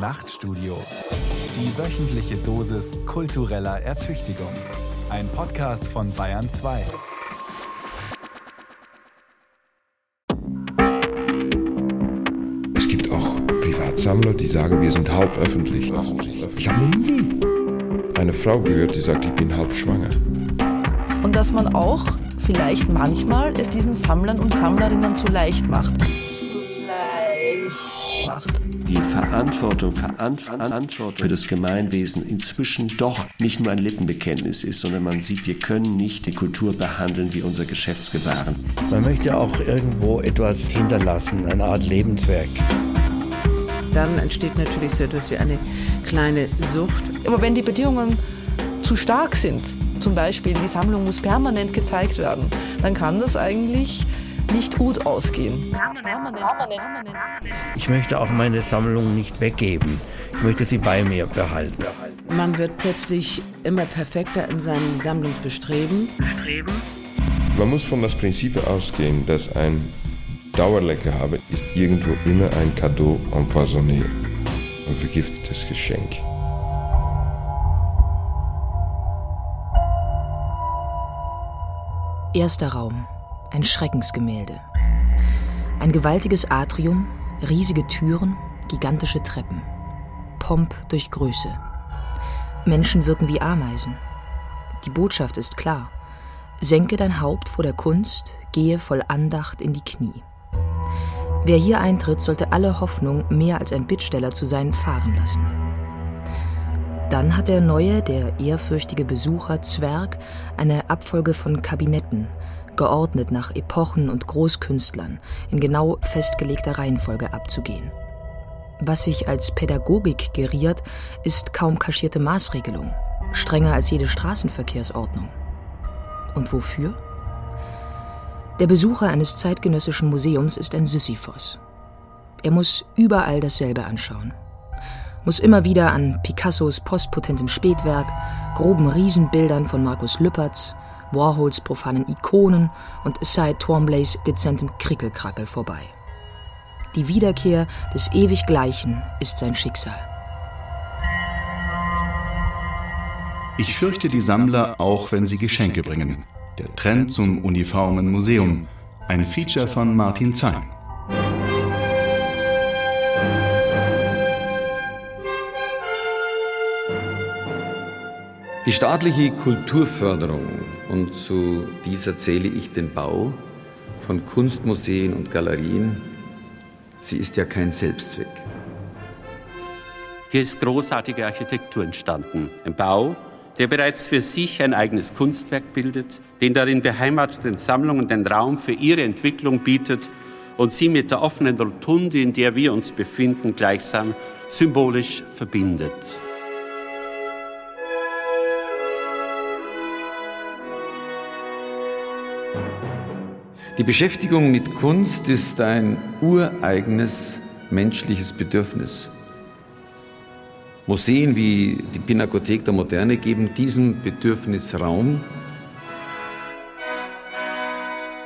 Nachtstudio. Die wöchentliche Dosis kultureller Ertüchtigung. Ein Podcast von Bayern 2. Es gibt auch Privatsammler, die sagen, wir sind halb öffentlich. Ich habe noch nie eine Frau gehört, die sagt, ich bin halb schwanger. Und dass man auch vielleicht manchmal es diesen Sammlern und Sammlerinnen zu leicht macht. Die Verantwortung, Verantwortung für das Gemeinwesen inzwischen doch nicht nur ein Lippenbekenntnis ist, sondern man sieht, wir können nicht die Kultur behandeln wie unser Geschäftsgebaren. Man möchte auch irgendwo etwas hinterlassen, eine Art Lebenswerk. Dann entsteht natürlich so etwas wie eine kleine Sucht. Aber wenn die Bedingungen zu stark sind, zum Beispiel die Sammlung muss permanent gezeigt werden, dann kann das eigentlich nicht gut ausgehen. Ich möchte auch meine Sammlung nicht weggeben. Ich möchte sie bei mir behalten. Man wird plötzlich immer perfekter in seinem Sammlungsbestreben. Man muss von das Prinzip ausgehen, dass ein Dauerleckerhabe ist irgendwo immer ein Cadeau empoisonné, ein vergiftetes Geschenk. Erster Raum. Ein Schreckensgemälde. Ein gewaltiges Atrium, riesige Türen, gigantische Treppen. Pomp durch Größe. Menschen wirken wie Ameisen. Die Botschaft ist klar. Senke dein Haupt vor der Kunst, gehe voll Andacht in die Knie. Wer hier eintritt, sollte alle Hoffnung, mehr als ein Bittsteller zu sein, fahren lassen. Dann hat der neue, der ehrfürchtige Besucher Zwerg eine Abfolge von Kabinetten, geordnet nach Epochen und Großkünstlern, in genau festgelegter Reihenfolge abzugehen. Was sich als Pädagogik geriert, ist kaum kaschierte Maßregelung, strenger als jede Straßenverkehrsordnung. Und wofür? Der Besucher eines zeitgenössischen Museums ist ein Sisyphos. Er muss überall dasselbe anschauen muss immer wieder an Picassos postpotentem Spätwerk, groben Riesenbildern von Markus Lüppertz, Warhols profanen Ikonen und Cy Twombleys dezentem Krickelkrackel vorbei. Die Wiederkehr des ewig Gleichen ist sein Schicksal. Ich fürchte die Sammler, auch wenn sie Geschenke bringen. Der Trend zum uniformen Museum. Ein Feature von Martin Zein. Die staatliche Kulturförderung, und zu dieser zähle ich den Bau von Kunstmuseen und Galerien, sie ist ja kein Selbstzweck. Hier ist großartige Architektur entstanden. Ein Bau, der bereits für sich ein eigenes Kunstwerk bildet, den darin beheimateten Sammlungen den Raum für ihre Entwicklung bietet und sie mit der offenen Rotunde, in der wir uns befinden, gleichsam symbolisch verbindet. Die Beschäftigung mit Kunst ist ein ureigenes menschliches Bedürfnis. Museen wie die Pinakothek der Moderne geben diesem Bedürfnis Raum.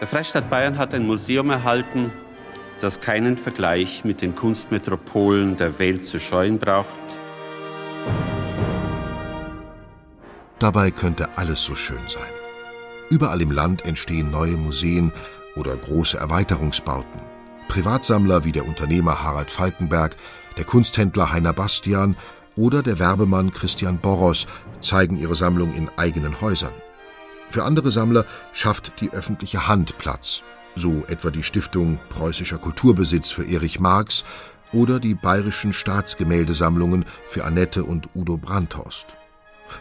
Der Freistaat Bayern hat ein Museum erhalten, das keinen Vergleich mit den Kunstmetropolen der Welt zu scheuen braucht. Dabei könnte alles so schön sein. Überall im Land entstehen neue Museen oder große Erweiterungsbauten. Privatsammler wie der Unternehmer Harald Falkenberg, der Kunsthändler Heiner Bastian oder der Werbemann Christian Boros zeigen ihre Sammlung in eigenen Häusern. Für andere Sammler schafft die öffentliche Hand Platz, so etwa die Stiftung Preußischer Kulturbesitz für Erich Marx oder die bayerischen Staatsgemäldesammlungen für Annette und Udo Brandhorst.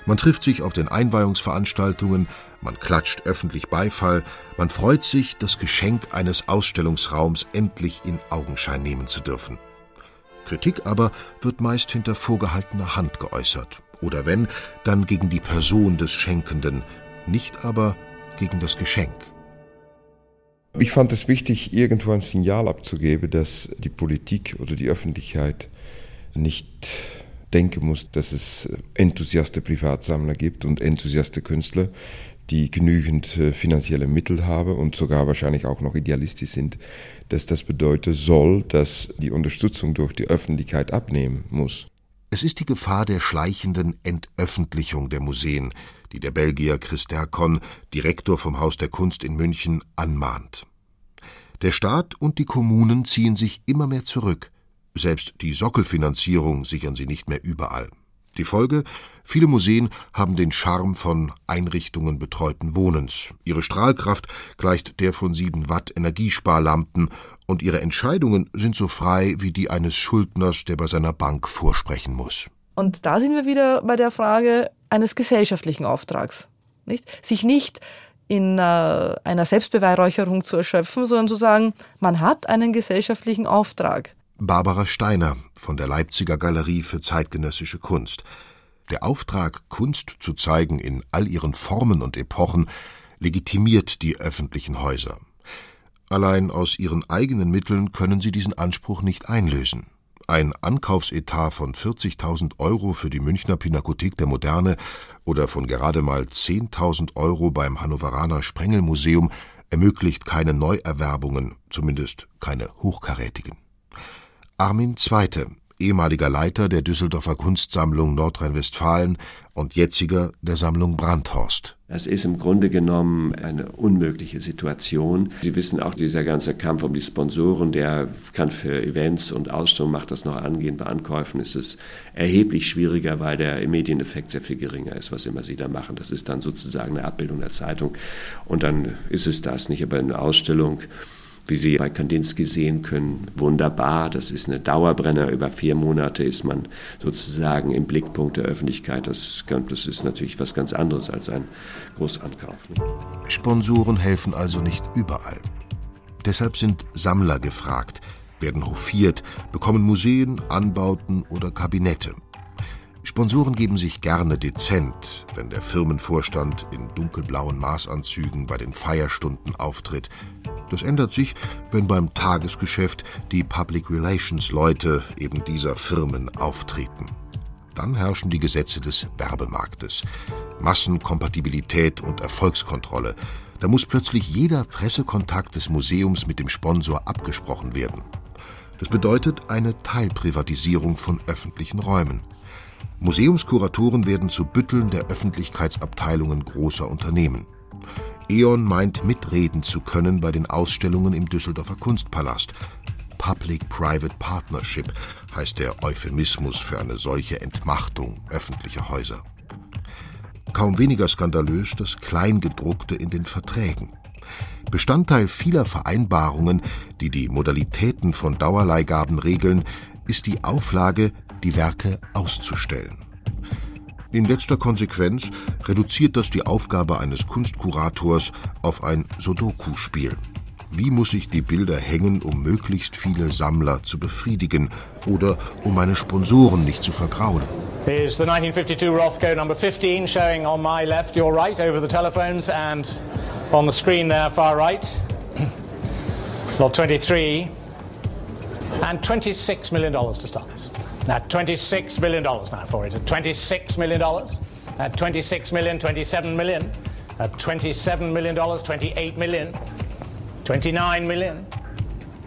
Man trifft sich auf den Einweihungsveranstaltungen, man klatscht öffentlich Beifall, man freut sich, das Geschenk eines Ausstellungsraums endlich in Augenschein nehmen zu dürfen. Kritik aber wird meist hinter vorgehaltener Hand geäußert, oder wenn, dann gegen die Person des Schenkenden, nicht aber gegen das Geschenk. Ich fand es wichtig, irgendwo ein Signal abzugeben, dass die Politik oder die Öffentlichkeit nicht denken muss, dass es enthusiaste Privatsammler gibt und enthusiaste Künstler, die genügend äh, finanzielle Mittel haben und sogar wahrscheinlich auch noch idealistisch sind, dass das bedeuten soll, dass die Unterstützung durch die Öffentlichkeit abnehmen muss. Es ist die Gefahr der schleichenden Entöffentlichung der Museen, die der Belgier Chris Derkon, Direktor vom Haus der Kunst in München, anmahnt. Der Staat und die Kommunen ziehen sich immer mehr zurück. Selbst die Sockelfinanzierung sichern sie nicht mehr überall. Die Folge? Viele Museen haben den Charme von Einrichtungen betreuten Wohnens. Ihre Strahlkraft gleicht der von 7 Watt Energiesparlampen und ihre Entscheidungen sind so frei wie die eines Schuldners, der bei seiner Bank vorsprechen muss. Und da sind wir wieder bei der Frage eines gesellschaftlichen Auftrags. Nicht? Sich nicht in äh, einer Selbstbeweihräucherung zu erschöpfen, sondern zu sagen, man hat einen gesellschaftlichen Auftrag. Barbara Steiner von der Leipziger Galerie für zeitgenössische Kunst. Der Auftrag, Kunst zu zeigen in all ihren Formen und Epochen, legitimiert die öffentlichen Häuser. Allein aus ihren eigenen Mitteln können sie diesen Anspruch nicht einlösen. Ein Ankaufsetat von 40.000 Euro für die Münchner Pinakothek der Moderne oder von gerade mal 10.000 Euro beim Hannoveraner Sprengelmuseum ermöglicht keine Neuerwerbungen, zumindest keine hochkarätigen. Armin II., ehemaliger Leiter der Düsseldorfer Kunstsammlung Nordrhein-Westfalen und jetziger der Sammlung Brandhorst. Das ist im Grunde genommen eine unmögliche Situation. Sie wissen auch, dieser ganze Kampf um die Sponsoren, der kann für Events und Ausstellungen macht das noch angehen. Bei Ankäufen ist es erheblich schwieriger, weil der Medieneffekt sehr viel geringer ist, was immer Sie da machen. Das ist dann sozusagen eine Abbildung der Zeitung und dann ist es das nicht. Aber eine Ausstellung wie Sie bei Kandinsky sehen können, wunderbar. Das ist eine Dauerbrenner. Über vier Monate ist man sozusagen im Blickpunkt der Öffentlichkeit. Das, das ist natürlich was ganz anderes als ein Großankauf. Ne? Sponsoren helfen also nicht überall. Deshalb sind Sammler gefragt, werden hofiert, bekommen Museen, Anbauten oder Kabinette. Sponsoren geben sich gerne dezent, wenn der Firmenvorstand in dunkelblauen Maßanzügen bei den Feierstunden auftritt. Das ändert sich, wenn beim Tagesgeschäft die Public Relations Leute eben dieser Firmen auftreten. Dann herrschen die Gesetze des Werbemarktes. Massenkompatibilität und Erfolgskontrolle. Da muss plötzlich jeder Pressekontakt des Museums mit dem Sponsor abgesprochen werden. Das bedeutet eine Teilprivatisierung von öffentlichen Räumen. Museumskuratoren werden zu Bütteln der Öffentlichkeitsabteilungen großer Unternehmen. E.ON meint mitreden zu können bei den Ausstellungen im Düsseldorfer Kunstpalast. Public-Private Partnership heißt der Euphemismus für eine solche Entmachtung öffentlicher Häuser. Kaum weniger skandalös das Kleingedruckte in den Verträgen. Bestandteil vieler Vereinbarungen, die die Modalitäten von Dauerleihgaben regeln, ist die Auflage, die Werke auszustellen. In letzter Konsequenz reduziert das die Aufgabe eines Kunstkurators auf ein Sudoku-Spiel. Wie muss ich die Bilder hängen, um möglichst viele Sammler zu befriedigen oder um meine Sponsoren nicht zu vergraulen? Here's the 1952 Rothko number 15 showing on my left, your right over the telephones and on the screen there far right. Lot 23 and $26 million to start this. At $26 million now for it. At $26 million. At $26 million, $27 million. At $27 million, $28 million. $29 million.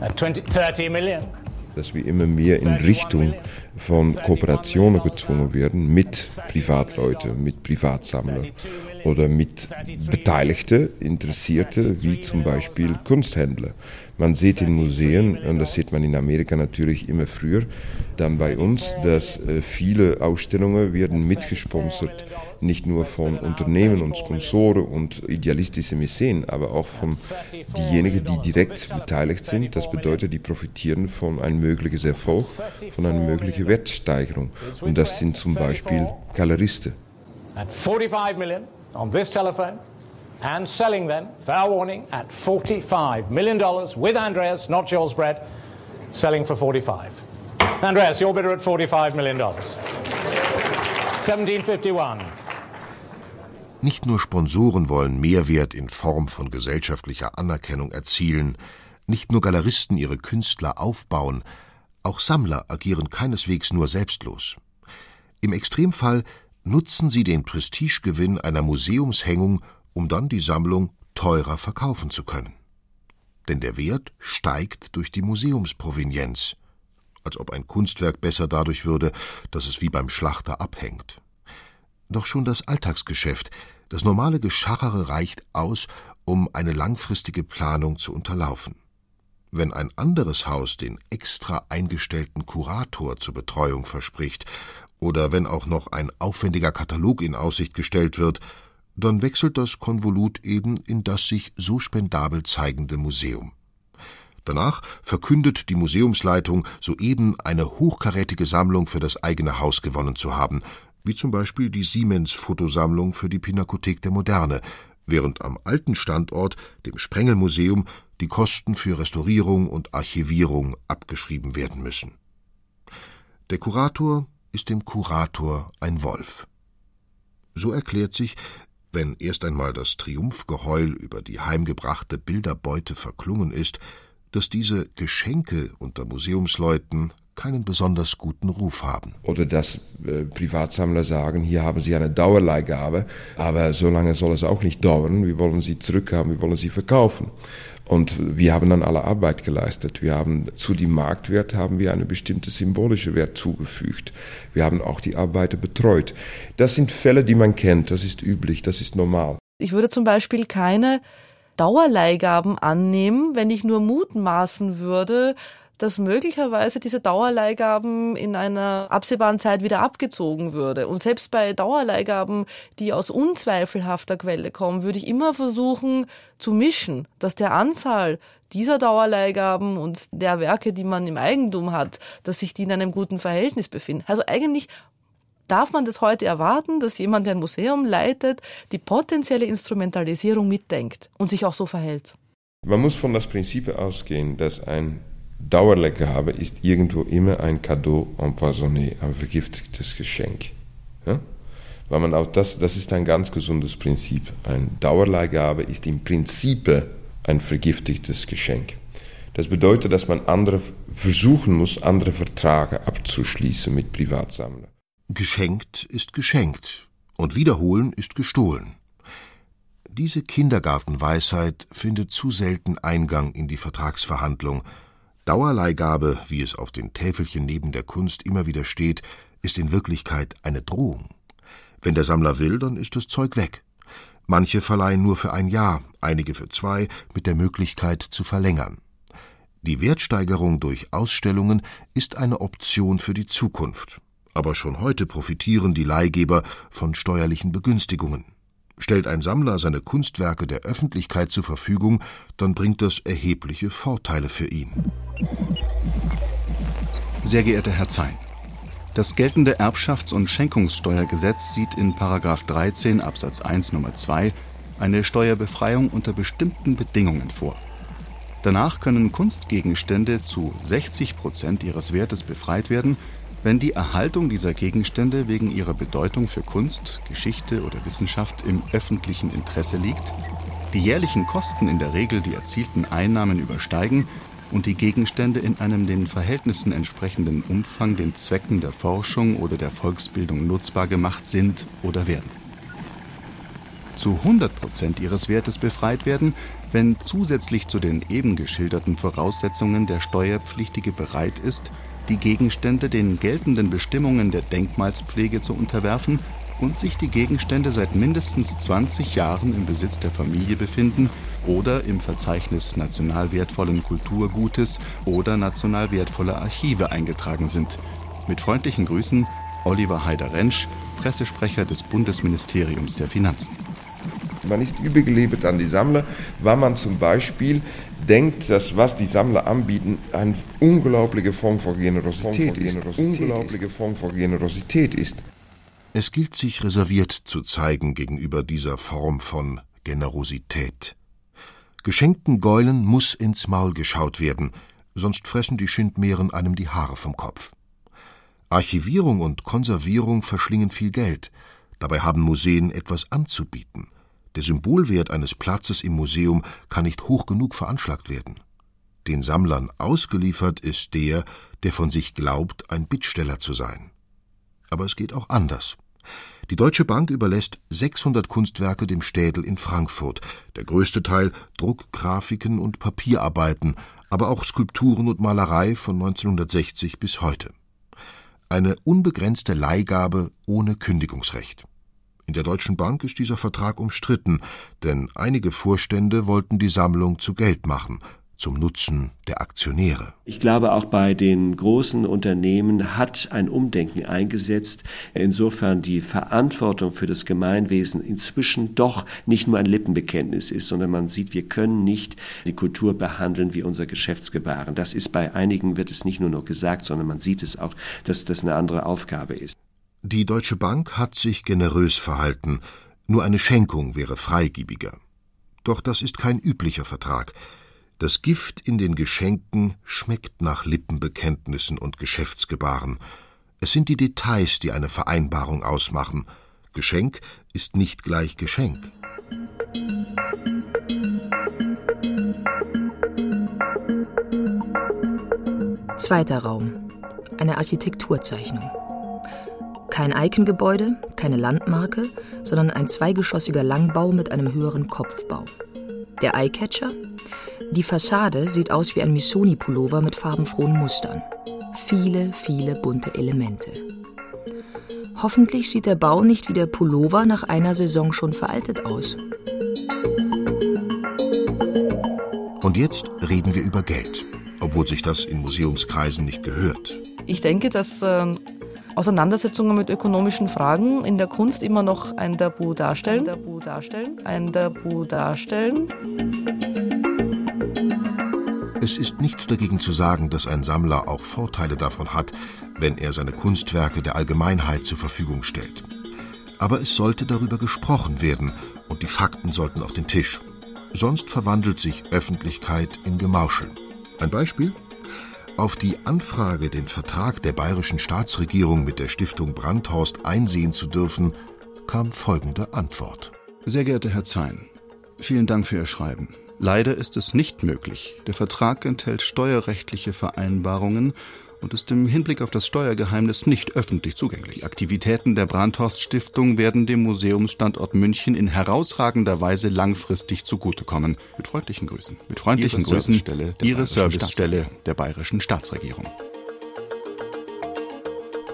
At 20, $30 million. Dass wir immer mehr in Richtung von Kooperationen gezwungen werden mit Privatleuten, mit Privatsammlern oder mit Beteiligten, Interessierte, wie zum Beispiel Kunsthändler. Man sieht in Museen, und das sieht man in Amerika natürlich immer früher, dann bei uns, dass äh, viele Ausstellungen werden mitgesponsert, nicht nur von Unternehmen und Sponsoren und idealistischen Mäzen, aber auch von diejenigen, die direkt beteiligt sind. Das bedeutet, die profitieren von einem möglichen Erfolg, von einer möglichen Wertsteigerung. Und das sind zum Beispiel Galeristen. At 45 million on this telephone and selling them, fair warning, at $45 million with Andreas, not Jules Brett, selling for 45. Andreas, your bidder at $45 million. 1751. Nicht nur Sponsoren wollen Mehrwert in Form von gesellschaftlicher Anerkennung erzielen, nicht nur Galeristen ihre Künstler aufbauen, auch Sammler agieren keineswegs nur selbstlos. Im Extremfall nutzen sie den Prestigegewinn einer Museumshängung um dann die Sammlung teurer verkaufen zu können. Denn der Wert steigt durch die Museumsprovenienz, als ob ein Kunstwerk besser dadurch würde, dass es wie beim Schlachter abhängt. Doch schon das Alltagsgeschäft, das normale Geschachere reicht aus, um eine langfristige Planung zu unterlaufen. Wenn ein anderes Haus den extra eingestellten Kurator zur Betreuung verspricht oder wenn auch noch ein aufwendiger Katalog in Aussicht gestellt wird, dann wechselt das Konvolut eben in das sich so spendabel zeigende Museum. Danach verkündet die Museumsleitung soeben eine hochkarätige Sammlung für das eigene Haus gewonnen zu haben, wie zum Beispiel die Siemens-Fotosammlung für die Pinakothek der Moderne, während am alten Standort, dem Sprengelmuseum, die Kosten für Restaurierung und Archivierung abgeschrieben werden müssen. Der Kurator ist dem Kurator ein Wolf. So erklärt sich, wenn erst einmal das Triumphgeheul über die heimgebrachte Bilderbeute verklungen ist, dass diese Geschenke unter Museumsleuten keinen besonders guten Ruf haben. Oder dass äh, Privatsammler sagen, hier haben Sie eine Dauerleihgabe, aber so lange soll es auch nicht dauern, wir wollen sie zurückhaben, wir wollen sie verkaufen. Und wir haben dann alle Arbeit geleistet. Wir haben zu dem Marktwert haben wir eine bestimmte symbolische Wert zugefügt. Wir haben auch die Arbeiter betreut. Das sind Fälle, die man kennt. Das ist üblich. Das ist normal. Ich würde zum Beispiel keine Dauerleihgaben annehmen, wenn ich nur mutmaßen würde, dass möglicherweise diese Dauerleihgaben in einer absehbaren Zeit wieder abgezogen würde. Und selbst bei Dauerleihgaben, die aus unzweifelhafter Quelle kommen, würde ich immer versuchen zu mischen, dass der Anzahl dieser Dauerleihgaben und der Werke, die man im Eigentum hat, dass sich die in einem guten Verhältnis befinden. Also eigentlich Darf man das heute erwarten, dass jemand, der ein Museum leitet, die potenzielle Instrumentalisierung mitdenkt und sich auch so verhält? Man muss von das Prinzip ausgehen, dass ein Dauerleihgabe ist irgendwo immer ein Cadeau empoisonné, ein vergiftetes Geschenk. Ja? Weil man auch das, das ist ein ganz gesundes Prinzip. Ein Dauerleihgabe ist im Prinzip ein vergiftetes Geschenk. Das bedeutet, dass man andere versuchen muss, andere Verträge abzuschließen mit Privatsammlern. Geschenkt ist geschenkt und wiederholen ist gestohlen. Diese Kindergartenweisheit findet zu selten Eingang in die Vertragsverhandlung, Dauerleihgabe, wie es auf den Täfelchen neben der Kunst immer wieder steht, ist in Wirklichkeit eine Drohung. Wenn der Sammler will, dann ist das Zeug weg. Manche verleihen nur für ein Jahr, einige für zwei, mit der Möglichkeit zu verlängern. Die Wertsteigerung durch Ausstellungen ist eine Option für die Zukunft. Aber schon heute profitieren die Leihgeber von steuerlichen Begünstigungen. Stellt ein Sammler seine Kunstwerke der Öffentlichkeit zur Verfügung, dann bringt das erhebliche Vorteile für ihn. Sehr geehrter Herr Zein, das geltende Erbschafts- und Schenkungssteuergesetz sieht in 13 Absatz 1 Nummer 2 eine Steuerbefreiung unter bestimmten Bedingungen vor. Danach können Kunstgegenstände zu 60 Prozent ihres Wertes befreit werden, wenn die Erhaltung dieser Gegenstände wegen ihrer Bedeutung für Kunst, Geschichte oder Wissenschaft im öffentlichen Interesse liegt, die jährlichen Kosten in der Regel die erzielten Einnahmen übersteigen und die Gegenstände in einem den Verhältnissen entsprechenden Umfang den Zwecken der Forschung oder der Volksbildung nutzbar gemacht sind oder werden. Zu 100 Prozent ihres Wertes befreit werden, wenn zusätzlich zu den eben geschilderten Voraussetzungen der Steuerpflichtige bereit ist, die Gegenstände den geltenden Bestimmungen der Denkmalspflege zu unterwerfen und sich die Gegenstände seit mindestens 20 Jahren im Besitz der Familie befinden oder im Verzeichnis national wertvollen Kulturgutes oder national wertvoller Archive eingetragen sind. Mit freundlichen Grüßen Oliver Heider-Rentsch, Pressesprecher des Bundesministeriums der Finanzen. Man ist übergeliefert an die Sammler, weil man zum Beispiel denkt, dass was die Sammler anbieten, eine unglaubliche Form von Generosität, ist. Unglaubliche Form von Generosität ist. Es gilt sich reserviert zu zeigen gegenüber dieser Form von Generosität. Geschenkten Gäulen muss ins Maul geschaut werden, sonst fressen die Schindmeeren einem die Haare vom Kopf. Archivierung und Konservierung verschlingen viel Geld, dabei haben Museen etwas anzubieten. Der Symbolwert eines Platzes im Museum kann nicht hoch genug veranschlagt werden. Den Sammlern ausgeliefert ist der, der von sich glaubt, ein Bittsteller zu sein. Aber es geht auch anders. Die Deutsche Bank überlässt 600 Kunstwerke dem Städel in Frankfurt, der größte Teil Druckgrafiken und Papierarbeiten, aber auch Skulpturen und Malerei von 1960 bis heute. Eine unbegrenzte Leihgabe ohne Kündigungsrecht. In der Deutschen Bank ist dieser Vertrag umstritten, denn einige Vorstände wollten die Sammlung zu Geld machen, zum Nutzen der Aktionäre. Ich glaube, auch bei den großen Unternehmen hat ein Umdenken eingesetzt, insofern die Verantwortung für das Gemeinwesen inzwischen doch nicht nur ein Lippenbekenntnis ist, sondern man sieht, wir können nicht die Kultur behandeln wie unser Geschäftsgebaren. Das ist bei einigen, wird es nicht nur noch gesagt, sondern man sieht es auch, dass das eine andere Aufgabe ist. Die Deutsche Bank hat sich generös verhalten, nur eine Schenkung wäre freigiebiger. Doch das ist kein üblicher Vertrag. Das Gift in den Geschenken schmeckt nach Lippenbekenntnissen und Geschäftsgebaren. Es sind die Details, die eine Vereinbarung ausmachen. Geschenk ist nicht gleich Geschenk. Zweiter Raum. Eine Architekturzeichnung. Kein Eikengebäude, keine Landmarke, sondern ein zweigeschossiger Langbau mit einem höheren Kopfbau. Der Eyecatcher? Die Fassade sieht aus wie ein Missoni-Pullover mit farbenfrohen Mustern. Viele, viele bunte Elemente. Hoffentlich sieht der Bau nicht wie der Pullover nach einer Saison schon veraltet aus. Und jetzt reden wir über Geld, obwohl sich das in Museumskreisen nicht gehört. Ich denke, dass äh, Auseinandersetzungen mit ökonomischen Fragen in der Kunst immer noch ein Tabu darstellen. Ein Tabu darstellen. Ein Tabu darstellen. Es ist nichts dagegen zu sagen, dass ein Sammler auch Vorteile davon hat, wenn er seine Kunstwerke der Allgemeinheit zur Verfügung stellt. Aber es sollte darüber gesprochen werden und die Fakten sollten auf den Tisch. Sonst verwandelt sich Öffentlichkeit in Gemauschel. Ein Beispiel? Auf die Anfrage, den Vertrag der bayerischen Staatsregierung mit der Stiftung Brandhorst einsehen zu dürfen, kam folgende Antwort. Sehr geehrter Herr Zein, vielen Dank für Ihr Schreiben. Leider ist es nicht möglich. Der Vertrag enthält steuerrechtliche Vereinbarungen und ist im Hinblick auf das Steuergeheimnis nicht öffentlich zugänglich. Die Aktivitäten der Brandhorst Stiftung werden dem Museumsstandort München in herausragender Weise langfristig zugutekommen. Mit freundlichen Grüßen. Mit freundlichen Ihre Grüßen, Servicestelle der Ihre Servicestelle der bayerischen Staatsregierung.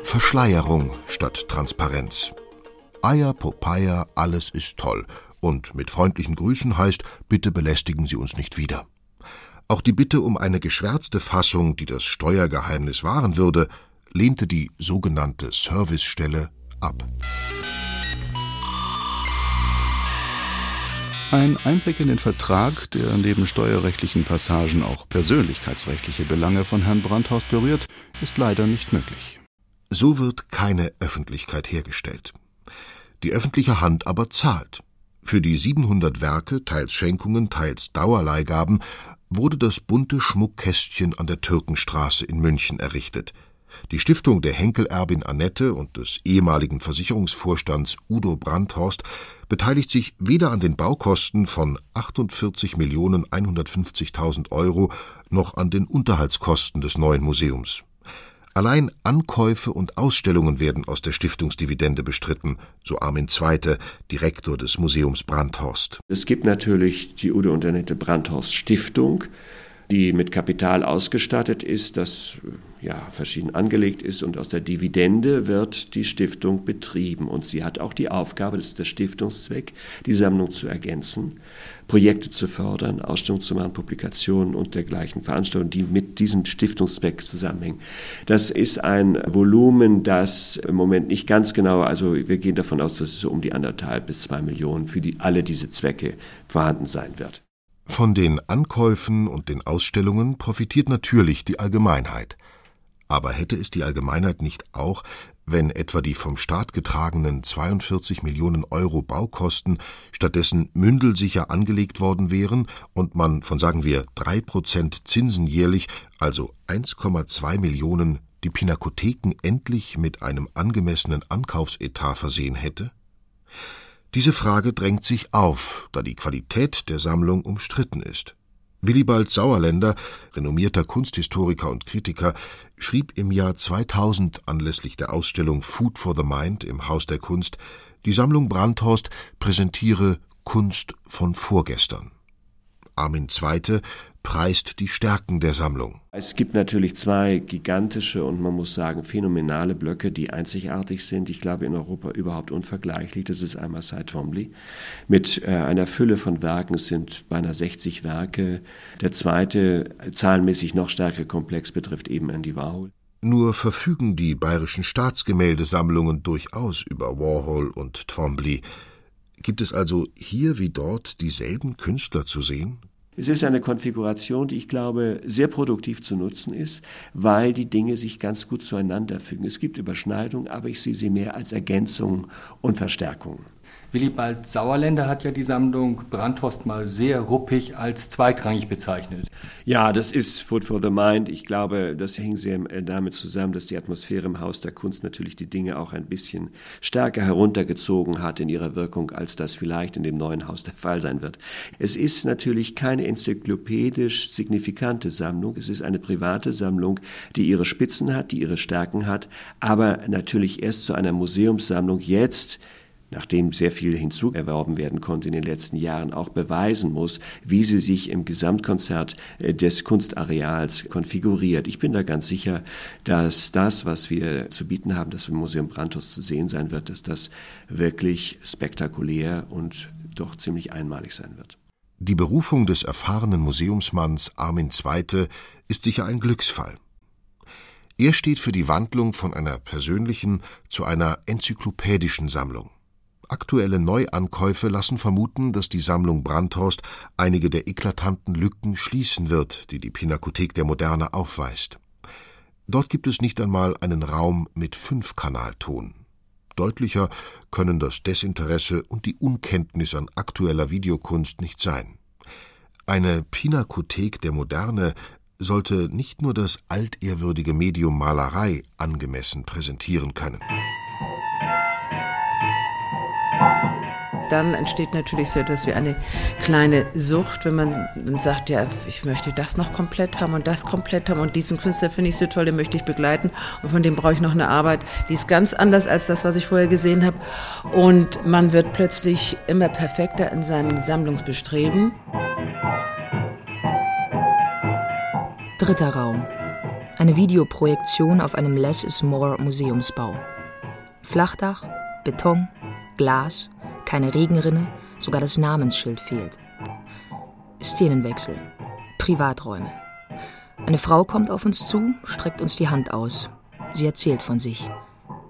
Verschleierung statt Transparenz. Eier, Popeye, alles ist toll. Und mit freundlichen Grüßen heißt, bitte belästigen Sie uns nicht wieder. Auch die Bitte um eine geschwärzte Fassung, die das Steuergeheimnis wahren würde, lehnte die sogenannte Servicestelle ab. Ein Einblick in den Vertrag, der neben steuerrechtlichen Passagen auch persönlichkeitsrechtliche Belange von Herrn Brandhorst berührt, ist leider nicht möglich. So wird keine Öffentlichkeit hergestellt. Die öffentliche Hand aber zahlt. Für die 700 Werke, teils Schenkungen, teils Dauerleihgaben, wurde das bunte Schmuckkästchen an der Türkenstraße in München errichtet. Die Stiftung der Henkelerbin Annette und des ehemaligen Versicherungsvorstands Udo Brandhorst beteiligt sich weder an den Baukosten von 48.150.000 Euro noch an den Unterhaltskosten des neuen Museums. Allein Ankäufe und Ausstellungen werden aus der Stiftungsdividende bestritten, so Armin Zweite, Direktor des Museums Brandhorst. Es gibt natürlich die Udo und Annette Brandhorst Stiftung, die mit Kapital ausgestattet ist, das ja verschieden angelegt ist und aus der Dividende wird die Stiftung betrieben und sie hat auch die Aufgabe, das ist der Stiftungszweck, die Sammlung zu ergänzen, Projekte zu fördern, Ausstellungen zu machen, Publikationen und dergleichen Veranstaltungen, die mit diesem Stiftungszweck zusammenhängen. Das ist ein Volumen, das im Moment nicht ganz genau, also wir gehen davon aus, dass es so um die anderthalb bis zwei Millionen für die, alle diese Zwecke vorhanden sein wird. Von den Ankäufen und den Ausstellungen profitiert natürlich die Allgemeinheit. Aber hätte es die Allgemeinheit nicht auch, wenn etwa die vom Staat getragenen 42 Millionen Euro Baukosten stattdessen mündelsicher angelegt worden wären und man von sagen wir drei Prozent Zinsen jährlich, also 1,2 Millionen, die Pinakotheken endlich mit einem angemessenen Ankaufsetat versehen hätte? Diese Frage drängt sich auf, da die Qualität der Sammlung umstritten ist. Willibald Sauerländer, renommierter Kunsthistoriker und Kritiker, schrieb im Jahr 2000 anlässlich der Ausstellung Food for the Mind im Haus der Kunst, die Sammlung Brandhorst präsentiere Kunst von vorgestern. Armin II. Preist die Stärken der Sammlung. Es gibt natürlich zwei gigantische und man muss sagen phänomenale Blöcke, die einzigartig sind. Ich glaube in Europa überhaupt unvergleichlich. Das ist einmal Cy Twombly mit äh, einer Fülle von Werken. Es sind beinahe 60 Werke. Der zweite, zahlenmäßig noch stärker Komplex, betrifft eben Andy Warhol. Nur verfügen die bayerischen Staatsgemäldesammlungen durchaus über Warhol und Twombly. Gibt es also hier wie dort dieselben Künstler zu sehen? Es ist eine Konfiguration, die ich glaube sehr produktiv zu nutzen ist, weil die Dinge sich ganz gut zueinander fügen. Es gibt Überschneidungen, aber ich sehe sie mehr als Ergänzung und Verstärkung. Willibald Sauerländer hat ja die Sammlung Brandhorst mal sehr ruppig als zweitrangig bezeichnet. Ja, das ist Food for the Mind. Ich glaube, das hängt sehr äh, damit zusammen, dass die Atmosphäre im Haus der Kunst natürlich die Dinge auch ein bisschen stärker heruntergezogen hat in ihrer Wirkung, als das vielleicht in dem neuen Haus der Fall sein wird. Es ist natürlich keine enzyklopädisch signifikante Sammlung. Es ist eine private Sammlung, die ihre Spitzen hat, die ihre Stärken hat, aber natürlich erst zu einer Museumssammlung jetzt nachdem sehr viel hinzuerworben werden konnte in den letzten Jahren, auch beweisen muss, wie sie sich im Gesamtkonzert äh, des Kunstareals konfiguriert. Ich bin da ganz sicher, dass das, was wir zu bieten haben, das im Museum Brantus zu sehen sein wird, dass das wirklich spektakulär und doch ziemlich einmalig sein wird. Die Berufung des erfahrenen Museumsmanns Armin II. ist sicher ein Glücksfall. Er steht für die Wandlung von einer persönlichen zu einer enzyklopädischen Sammlung. Aktuelle Neuankäufe lassen vermuten, dass die Sammlung Brandhorst einige der eklatanten Lücken schließen wird, die die Pinakothek der Moderne aufweist. Dort gibt es nicht einmal einen Raum mit Fünfkanalton. Deutlicher können das Desinteresse und die Unkenntnis an aktueller Videokunst nicht sein. Eine Pinakothek der Moderne sollte nicht nur das altehrwürdige Medium Malerei angemessen präsentieren können. Dann entsteht natürlich so etwas wie eine kleine Sucht, wenn man sagt, ja, ich möchte das noch komplett haben und das komplett haben und diesen Künstler finde ich so toll, den möchte ich begleiten und von dem brauche ich noch eine Arbeit, die ist ganz anders als das, was ich vorher gesehen habe. Und man wird plötzlich immer perfekter in seinem Sammlungsbestreben. Dritter Raum. Eine Videoprojektion auf einem Less is More Museumsbau. Flachdach, Beton, Glas, keine Regenrinne, sogar das Namensschild fehlt. Szenenwechsel. Privaträume. Eine Frau kommt auf uns zu, streckt uns die Hand aus. Sie erzählt von sich.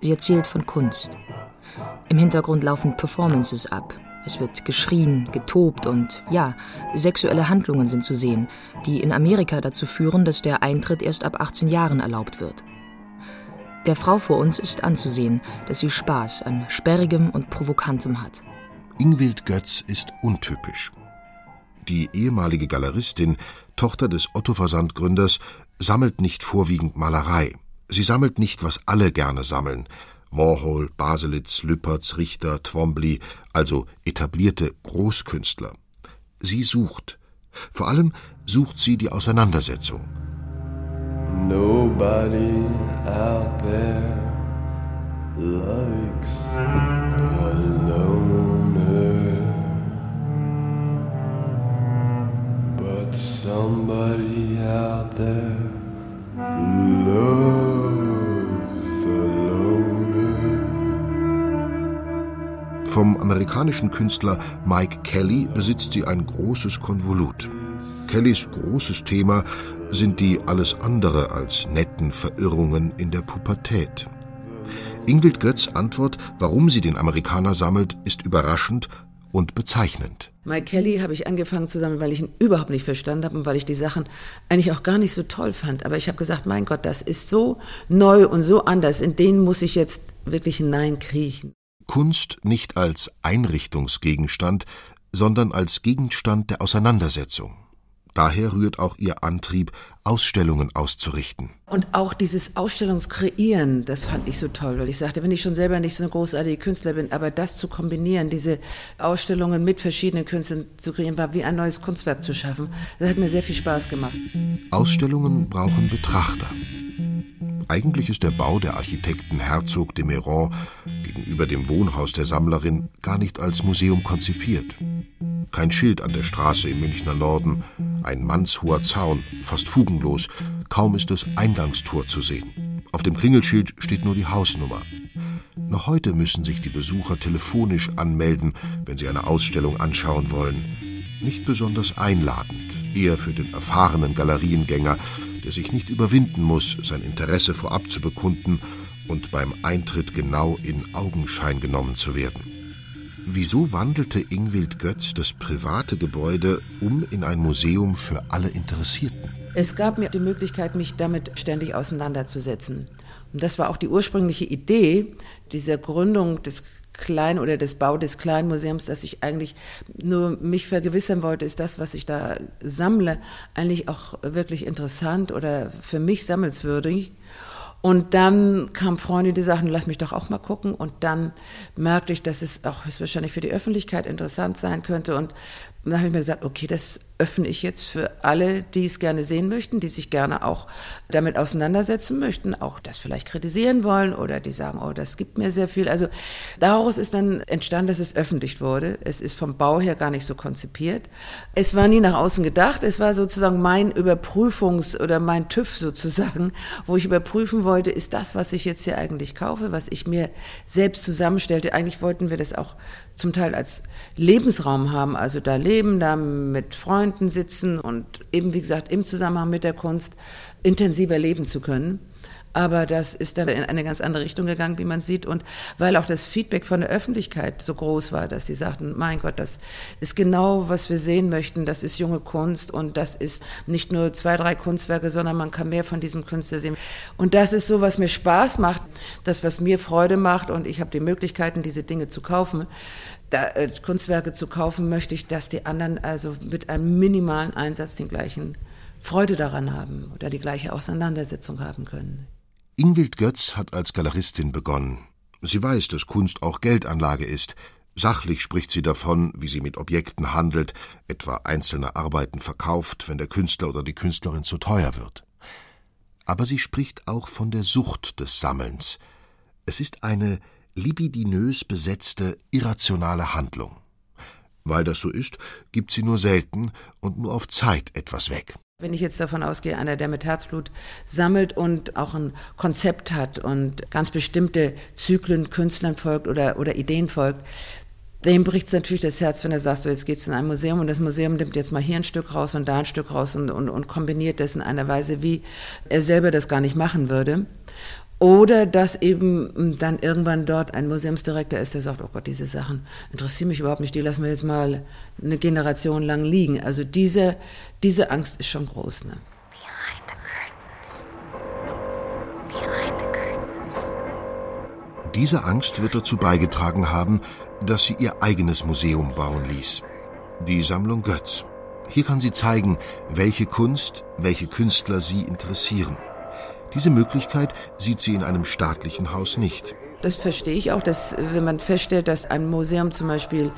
Sie erzählt von Kunst. Im Hintergrund laufen Performances ab. Es wird geschrien, getobt und ja, sexuelle Handlungen sind zu sehen, die in Amerika dazu führen, dass der Eintritt erst ab 18 Jahren erlaubt wird. Der Frau vor uns ist anzusehen, dass sie Spaß an Sperrigem und Provokantem hat. Ingwild Götz ist untypisch. Die ehemalige Galeristin, Tochter des Otto-Versand-Gründers, sammelt nicht vorwiegend Malerei. Sie sammelt nicht, was alle gerne sammeln. Warhol, Baselitz, Lüpertz, Richter, Twombly, also etablierte Großkünstler. Sie sucht. Vor allem sucht sie die Auseinandersetzung. Nobody out there likes a somebody out there loves a loner. Vom amerikanischen Künstler Mike Kelly besitzt sie ein großes Konvolut. Kellys großes Thema sind die alles andere als netten Verirrungen in der Pubertät. Ingwild Götz Antwort, warum sie den Amerikaner sammelt, ist überraschend und bezeichnend. Mike Kelly habe ich angefangen zu sammeln, weil ich ihn überhaupt nicht verstanden habe und weil ich die Sachen eigentlich auch gar nicht so toll fand. Aber ich habe gesagt, mein Gott, das ist so neu und so anders. In den muss ich jetzt wirklich hineinkriechen. Kunst nicht als Einrichtungsgegenstand, sondern als Gegenstand der Auseinandersetzung. Daher rührt auch ihr Antrieb, Ausstellungen auszurichten. Und auch dieses Ausstellungskreieren, das fand ich so toll, weil ich sagte, wenn ich schon selber nicht so eine großartige Künstler bin, aber das zu kombinieren, diese Ausstellungen mit verschiedenen Künstlern zu kreieren, war wie ein neues Kunstwerk zu schaffen. Das hat mir sehr viel Spaß gemacht. Ausstellungen brauchen Betrachter. Eigentlich ist der Bau der Architekten Herzog de Meuron gegenüber dem Wohnhaus der Sammlerin gar nicht als Museum konzipiert. Kein Schild an der Straße im Münchner Norden, ein mannshoher Zaun, fast fugenlos, kaum ist das Eingangstor zu sehen. Auf dem Klingelschild steht nur die Hausnummer. Noch heute müssen sich die Besucher telefonisch anmelden, wenn sie eine Ausstellung anschauen wollen. Nicht besonders einladend, eher für den erfahrenen Galeriengänger, der sich nicht überwinden muss, sein Interesse vorab zu bekunden und beim Eintritt genau in Augenschein genommen zu werden. Wieso wandelte Ingwild Götz das private Gebäude um in ein Museum für alle Interessierten? Es gab mir die Möglichkeit, mich damit ständig auseinanderzusetzen. Und das war auch die ursprüngliche Idee dieser Gründung des kleinen oder des Bau des kleinen Museums, dass ich eigentlich nur mich vergewissern wollte, ist das, was ich da sammle, eigentlich auch wirklich interessant oder für mich sammelswürdig. Und dann kamen Freunde, die sagten, lass mich doch auch mal gucken. Und dann merkte ich, dass es auch höchstwahrscheinlich für die Öffentlichkeit interessant sein könnte. Und dann habe ich mir gesagt, okay, das öffne ich jetzt für alle, die es gerne sehen möchten, die sich gerne auch damit auseinandersetzen möchten, auch das vielleicht kritisieren wollen oder die sagen, oh, das gibt mir sehr viel. Also daraus ist dann entstanden, dass es öffentlich wurde. Es ist vom Bau her gar nicht so konzipiert. Es war nie nach außen gedacht. Es war sozusagen mein Überprüfungs- oder mein TÜV sozusagen, wo ich überprüfen wollte, ist das, was ich jetzt hier eigentlich kaufe, was ich mir selbst zusammenstellte. Eigentlich wollten wir das auch zum Teil als Lebensraum haben, also da leben, da mit Freunden sitzen und eben, wie gesagt, im Zusammenhang mit der Kunst intensiver leben zu können. Aber das ist dann in eine ganz andere Richtung gegangen, wie man sieht. Und weil auch das Feedback von der Öffentlichkeit so groß war, dass sie sagten, mein Gott, das ist genau, was wir sehen möchten. Das ist junge Kunst und das ist nicht nur zwei, drei Kunstwerke, sondern man kann mehr von diesem Künstler sehen. Und das ist so, was mir Spaß macht, das, was mir Freude macht. Und ich habe die Möglichkeiten, diese Dinge zu kaufen. Da, äh, Kunstwerke zu kaufen, möchte ich, dass die anderen also mit einem minimalen Einsatz den gleichen Freude daran haben oder die gleiche Auseinandersetzung haben können. Ingwild Götz hat als Galeristin begonnen. Sie weiß, dass Kunst auch Geldanlage ist. Sachlich spricht sie davon, wie sie mit Objekten handelt, etwa einzelne Arbeiten verkauft, wenn der Künstler oder die Künstlerin zu teuer wird. Aber sie spricht auch von der Sucht des Sammelns. Es ist eine libidinös besetzte, irrationale Handlung. Weil das so ist, gibt sie nur selten und nur auf Zeit etwas weg. Wenn ich jetzt davon ausgehe, einer, der mit Herzblut sammelt und auch ein Konzept hat und ganz bestimmte Zyklen Künstlern folgt oder, oder Ideen folgt, dem bricht es natürlich das Herz, wenn er sagt, so jetzt geht's in ein Museum und das Museum nimmt jetzt mal hier ein Stück raus und da ein Stück raus und, und, und kombiniert das in einer Weise, wie er selber das gar nicht machen würde. Oder dass eben dann irgendwann dort ein Museumsdirektor ist, der sagt, oh Gott, diese Sachen interessieren mich überhaupt nicht, die lassen wir jetzt mal eine Generation lang liegen. Also diese, diese Angst ist schon groß. Ne? Diese Angst wird dazu beigetragen haben, dass sie ihr eigenes Museum bauen ließ. Die Sammlung Götz. Hier kann sie zeigen, welche Kunst, welche Künstler sie interessieren. Diese Möglichkeit sieht sie in einem staatlichen Haus nicht. Das verstehe ich auch, dass wenn man feststellt, dass ein Museum zum Beispiel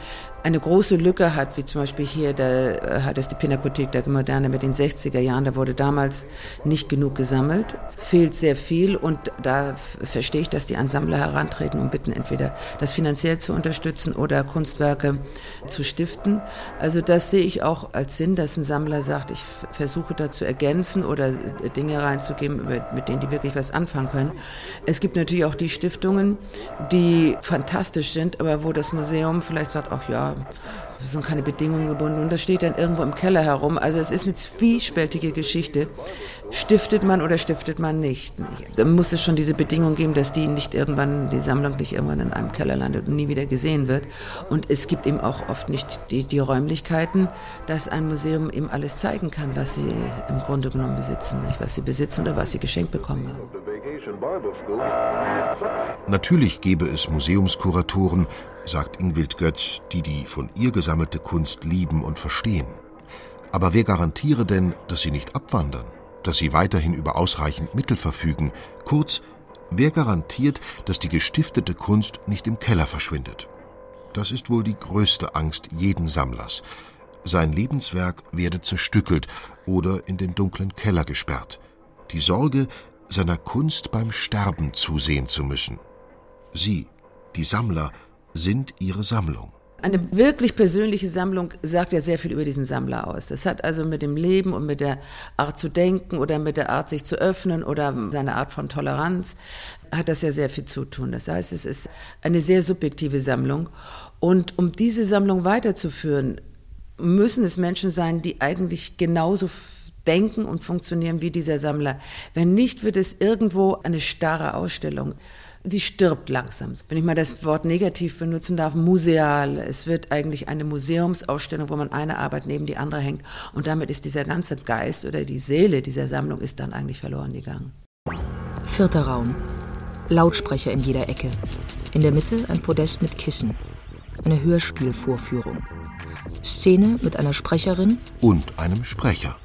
eine große Lücke hat, wie zum Beispiel hier, da äh, hat es die Pinakothek der Moderne mit den 60er Jahren, da wurde damals nicht genug gesammelt, fehlt sehr viel und da verstehe ich, dass die Ansammler herantreten und bitten, entweder das finanziell zu unterstützen oder Kunstwerke zu stiften. Also das sehe ich auch als Sinn, dass ein Sammler sagt, ich versuche da zu ergänzen oder Dinge reinzugeben, mit denen die wirklich was anfangen können. Es gibt natürlich auch die Stiftungen, die fantastisch sind, aber wo das Museum vielleicht sagt, ach ja, sind keine Bedingungen gebunden und das steht dann irgendwo im Keller herum. Also es ist eine zwiespältige Geschichte. Stiftet man oder stiftet man nicht? Da muss es schon diese Bedingung geben, dass die nicht irgendwann, die Sammlung nicht irgendwann in einem Keller landet und nie wieder gesehen wird. Und es gibt eben auch oft nicht die, die Räumlichkeiten, dass ein Museum eben alles zeigen kann, was sie im Grunde genommen besitzen, nicht? was sie besitzen oder was sie geschenkt bekommen haben. Natürlich gäbe es Museumskuratoren, sagt Ingwild Götz, die die von ihr gesammelte Kunst lieben und verstehen. Aber wer garantiere denn, dass sie nicht abwandern, dass sie weiterhin über ausreichend Mittel verfügen? Kurz, wer garantiert, dass die gestiftete Kunst nicht im Keller verschwindet? Das ist wohl die größte Angst jeden Sammlers. Sein Lebenswerk werde zerstückelt oder in den dunklen Keller gesperrt. Die Sorge, seiner Kunst beim Sterben zusehen zu müssen. Sie, die Sammler, sind ihre Sammlung. Eine wirklich persönliche Sammlung sagt ja sehr viel über diesen Sammler aus. Das hat also mit dem Leben und mit der Art zu denken oder mit der Art, sich zu öffnen oder seine Art von Toleranz, hat das ja sehr viel zu tun. Das heißt, es ist eine sehr subjektive Sammlung. Und um diese Sammlung weiterzuführen, müssen es Menschen sein, die eigentlich genauso denken und funktionieren wie dieser Sammler. Wenn nicht, wird es irgendwo eine starre Ausstellung sie stirbt langsam. Wenn ich mal das Wort negativ benutzen darf, museal. Es wird eigentlich eine Museumsausstellung, wo man eine Arbeit neben die andere hängt. Und damit ist dieser ganze Geist oder die Seele dieser Sammlung ist dann eigentlich verloren gegangen. Vierter Raum. Lautsprecher in jeder Ecke. In der Mitte ein Podest mit Kissen. Eine Hörspielvorführung. Szene mit einer Sprecherin und einem Sprecher.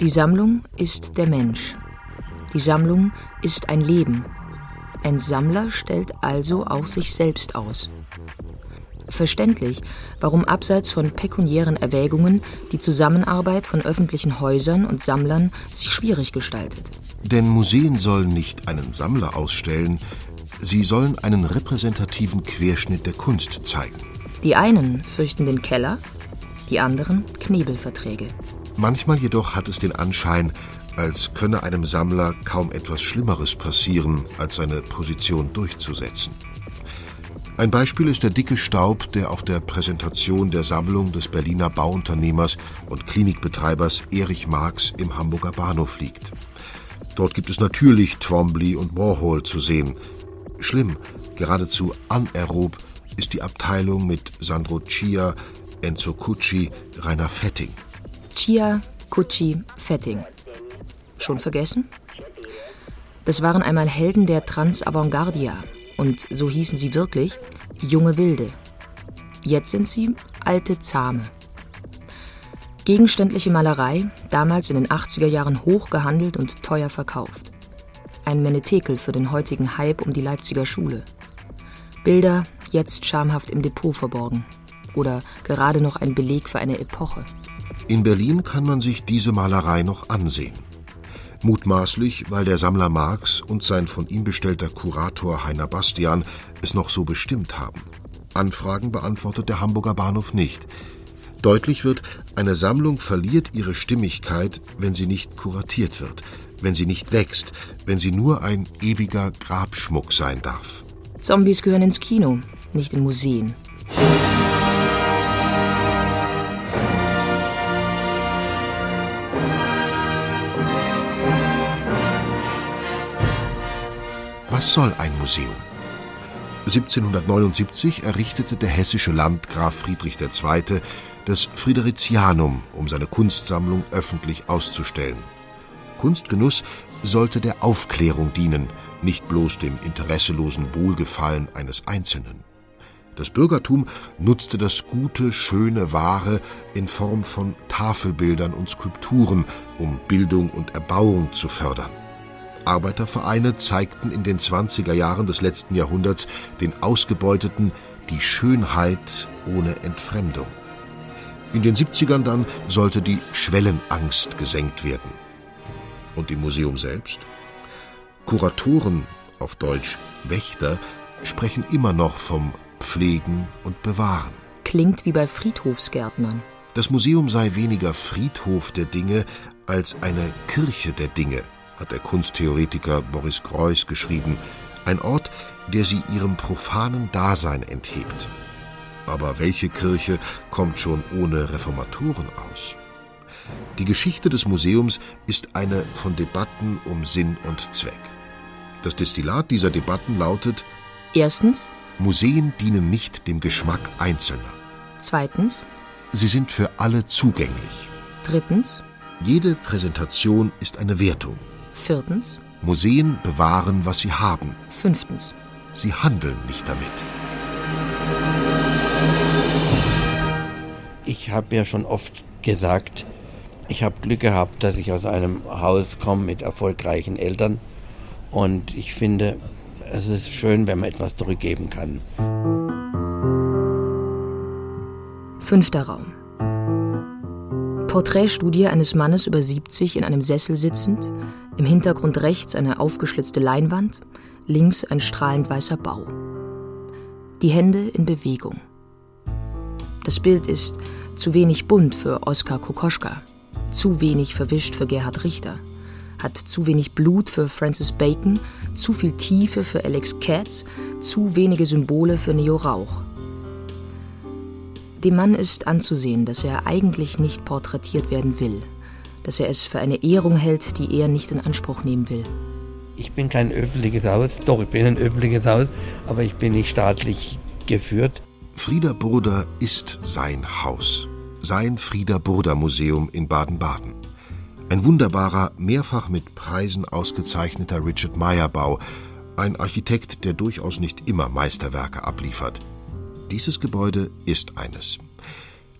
Die Sammlung ist der Mensch. Die Sammlung ist ein Leben, ein Sammler stellt also auch sich selbst aus. Verständlich, warum abseits von pekuniären Erwägungen die Zusammenarbeit von öffentlichen Häusern und Sammlern sich schwierig gestaltet. Denn Museen sollen nicht einen Sammler ausstellen, sie sollen einen repräsentativen Querschnitt der Kunst zeigen. Die einen fürchten den Keller, die anderen Knebelverträge. Manchmal jedoch hat es den Anschein, als könne einem Sammler kaum etwas Schlimmeres passieren, als seine Position durchzusetzen. Ein Beispiel ist der dicke Staub, der auf der Präsentation der Sammlung des Berliner Bauunternehmers und Klinikbetreibers Erich Marx im Hamburger Bahnhof liegt. Dort gibt es natürlich Twombly und Warhol zu sehen. Schlimm, geradezu anaerob ist die Abteilung mit Sandro Chia, Enzo Cucci, Rainer Fetting. Chia, Cucci, Fetting. Schon vergessen? Das waren einmal Helden der Transavantgardia und so hießen sie wirklich junge Wilde. Jetzt sind sie alte Zahme. Gegenständliche Malerei, damals in den 80er Jahren hoch gehandelt und teuer verkauft. Ein Menetekel für den heutigen Hype um die Leipziger Schule. Bilder, jetzt schamhaft im Depot verborgen. Oder gerade noch ein Beleg für eine Epoche. In Berlin kann man sich diese Malerei noch ansehen. Mutmaßlich, weil der Sammler Marx und sein von ihm bestellter Kurator Heiner Bastian es noch so bestimmt haben. Anfragen beantwortet der Hamburger Bahnhof nicht. Deutlich wird, eine Sammlung verliert ihre Stimmigkeit, wenn sie nicht kuratiert wird, wenn sie nicht wächst, wenn sie nur ein ewiger Grabschmuck sein darf. Zombies gehören ins Kino, nicht in Museen. Was soll ein Museum? 1779 errichtete der hessische Landgraf Friedrich II. das Fridericianum, um seine Kunstsammlung öffentlich auszustellen. Kunstgenuss sollte der Aufklärung dienen, nicht bloß dem interesselosen Wohlgefallen eines Einzelnen. Das Bürgertum nutzte das gute, schöne Wahre in Form von Tafelbildern und Skulpturen, um Bildung und Erbauung zu fördern. Arbeitervereine zeigten in den 20er Jahren des letzten Jahrhunderts den Ausgebeuteten die Schönheit ohne Entfremdung. In den 70ern dann sollte die Schwellenangst gesenkt werden. Und im Museum selbst? Kuratoren, auf Deutsch Wächter, sprechen immer noch vom Pflegen und Bewahren. Klingt wie bei Friedhofsgärtnern. Das Museum sei weniger Friedhof der Dinge als eine Kirche der Dinge – hat der Kunsttheoretiker Boris Greuß geschrieben, ein Ort, der sie ihrem profanen Dasein enthebt. Aber welche Kirche kommt schon ohne Reformatoren aus? Die Geschichte des Museums ist eine von Debatten um Sinn und Zweck. Das Destillat dieser Debatten lautet Erstens Museen dienen nicht dem Geschmack Einzelner. Zweitens Sie sind für alle zugänglich. Drittens Jede Präsentation ist eine Wertung. Viertens. Museen bewahren, was sie haben. Fünftens. Sie handeln nicht damit. Ich habe ja schon oft gesagt, Ich habe Glück gehabt, dass ich aus einem Haus komme mit erfolgreichen Eltern und ich finde, es ist schön, wenn man etwas zurückgeben kann. Fünfter Raum. Porträtstudie eines Mannes über 70 in einem Sessel sitzend, im Hintergrund rechts eine aufgeschlitzte Leinwand, links ein strahlend weißer Bau. Die Hände in Bewegung. Das Bild ist zu wenig bunt für Oskar Kokoschka, zu wenig verwischt für Gerhard Richter, hat zu wenig Blut für Francis Bacon, zu viel Tiefe für Alex Katz, zu wenige Symbole für Neo Rauch. Dem Mann ist anzusehen, dass er eigentlich nicht porträtiert werden will, dass er es für eine Ehrung hält, die er nicht in Anspruch nehmen will. Ich bin kein öffentliches Haus, doch, ich bin ein öffentliches Haus, aber ich bin nicht staatlich geführt. Frieder Burda ist sein Haus, sein Frieder Burda Museum in Baden-Baden. Ein wunderbarer, mehrfach mit Preisen ausgezeichneter Richard Meyer Bau, ein Architekt, der durchaus nicht immer Meisterwerke abliefert. Dieses Gebäude ist eines.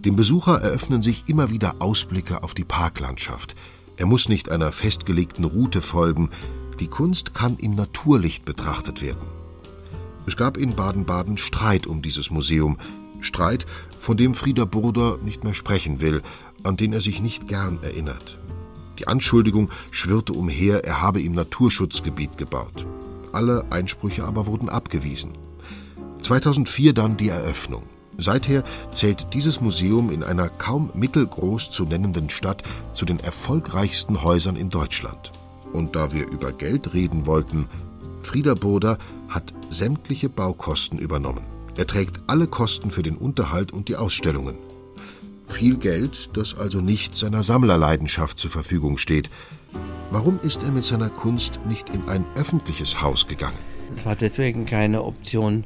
Dem Besucher eröffnen sich immer wieder Ausblicke auf die Parklandschaft. Er muss nicht einer festgelegten Route folgen, die Kunst kann im Naturlicht betrachtet werden. Es gab in Baden-Baden Streit um dieses Museum, Streit, von dem Frieder Burda nicht mehr sprechen will, an den er sich nicht gern erinnert. Die Anschuldigung schwirrte umher, er habe im Naturschutzgebiet gebaut. Alle Einsprüche aber wurden abgewiesen. 2004 dann die Eröffnung. Seither zählt dieses Museum in einer kaum mittelgroß zu nennenden Stadt zu den erfolgreichsten Häusern in Deutschland. Und da wir über Geld reden wollten, Frieder Boder hat sämtliche Baukosten übernommen. Er trägt alle Kosten für den Unterhalt und die Ausstellungen. Viel Geld, das also nicht seiner Sammlerleidenschaft zur Verfügung steht. Warum ist er mit seiner Kunst nicht in ein öffentliches Haus gegangen? Es war deswegen keine Option,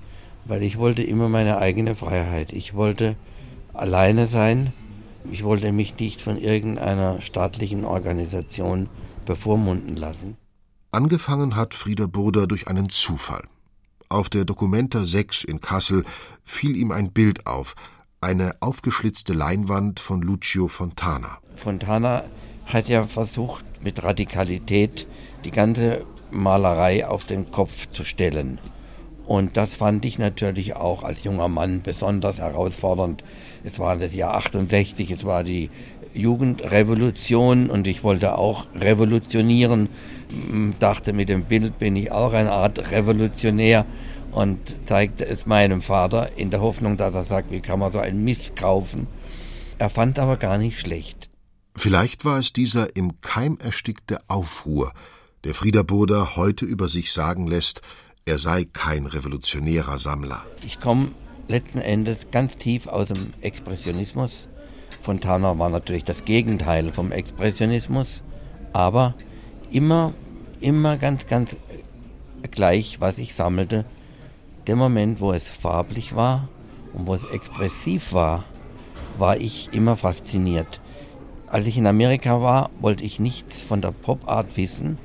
weil ich wollte immer meine eigene Freiheit. Ich wollte alleine sein. Ich wollte mich nicht von irgendeiner staatlichen Organisation bevormunden lassen. Angefangen hat Frieder Burda durch einen Zufall. Auf der Documenta 6 in Kassel fiel ihm ein Bild auf, eine aufgeschlitzte Leinwand von Lucio Fontana. Fontana hat ja versucht, mit Radikalität die ganze Malerei auf den Kopf zu stellen. Und das fand ich natürlich auch als junger Mann besonders herausfordernd. Es war das Jahr 68, es war die Jugendrevolution und ich wollte auch revolutionieren. Dachte, mit dem Bild bin ich auch eine Art Revolutionär und zeigte es meinem Vater in der Hoffnung, dass er sagt, wie kann man so einen Mist kaufen. Er fand aber gar nicht schlecht. Vielleicht war es dieser im Keim erstickte Aufruhr, der Frieder Boder heute über sich sagen lässt, er sei kein revolutionärer Sammler. Ich komme letzten Endes ganz tief aus dem Expressionismus. Fontana war natürlich das Gegenteil vom Expressionismus, aber immer, immer ganz, ganz gleich, was ich sammelte, der Moment, wo es farblich war und wo es expressiv war, war ich immer fasziniert. Als ich in Amerika war, wollte ich nichts von der Pop-Art wissen.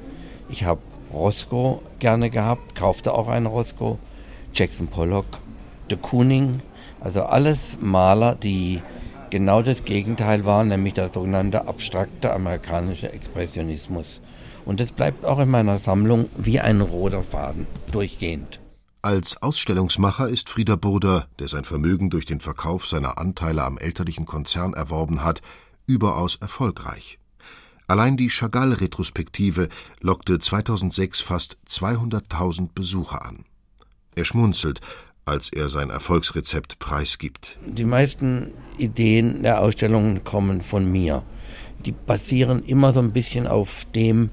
Ich habe Roscoe gerne gehabt, kaufte auch einen Roscoe, Jackson Pollock, de Kooning, also alles Maler, die genau das Gegenteil waren, nämlich der sogenannte abstrakte amerikanische Expressionismus. Und das bleibt auch in meiner Sammlung wie ein roter Faden durchgehend. Als Ausstellungsmacher ist Frieder Burda, der sein Vermögen durch den Verkauf seiner Anteile am elterlichen Konzern erworben hat, überaus erfolgreich. Allein die Chagall-Retrospektive lockte 2006 fast 200.000 Besucher an. Er schmunzelt, als er sein Erfolgsrezept preisgibt. Die meisten Ideen der Ausstellungen kommen von mir. Die basieren immer so ein bisschen auf dem,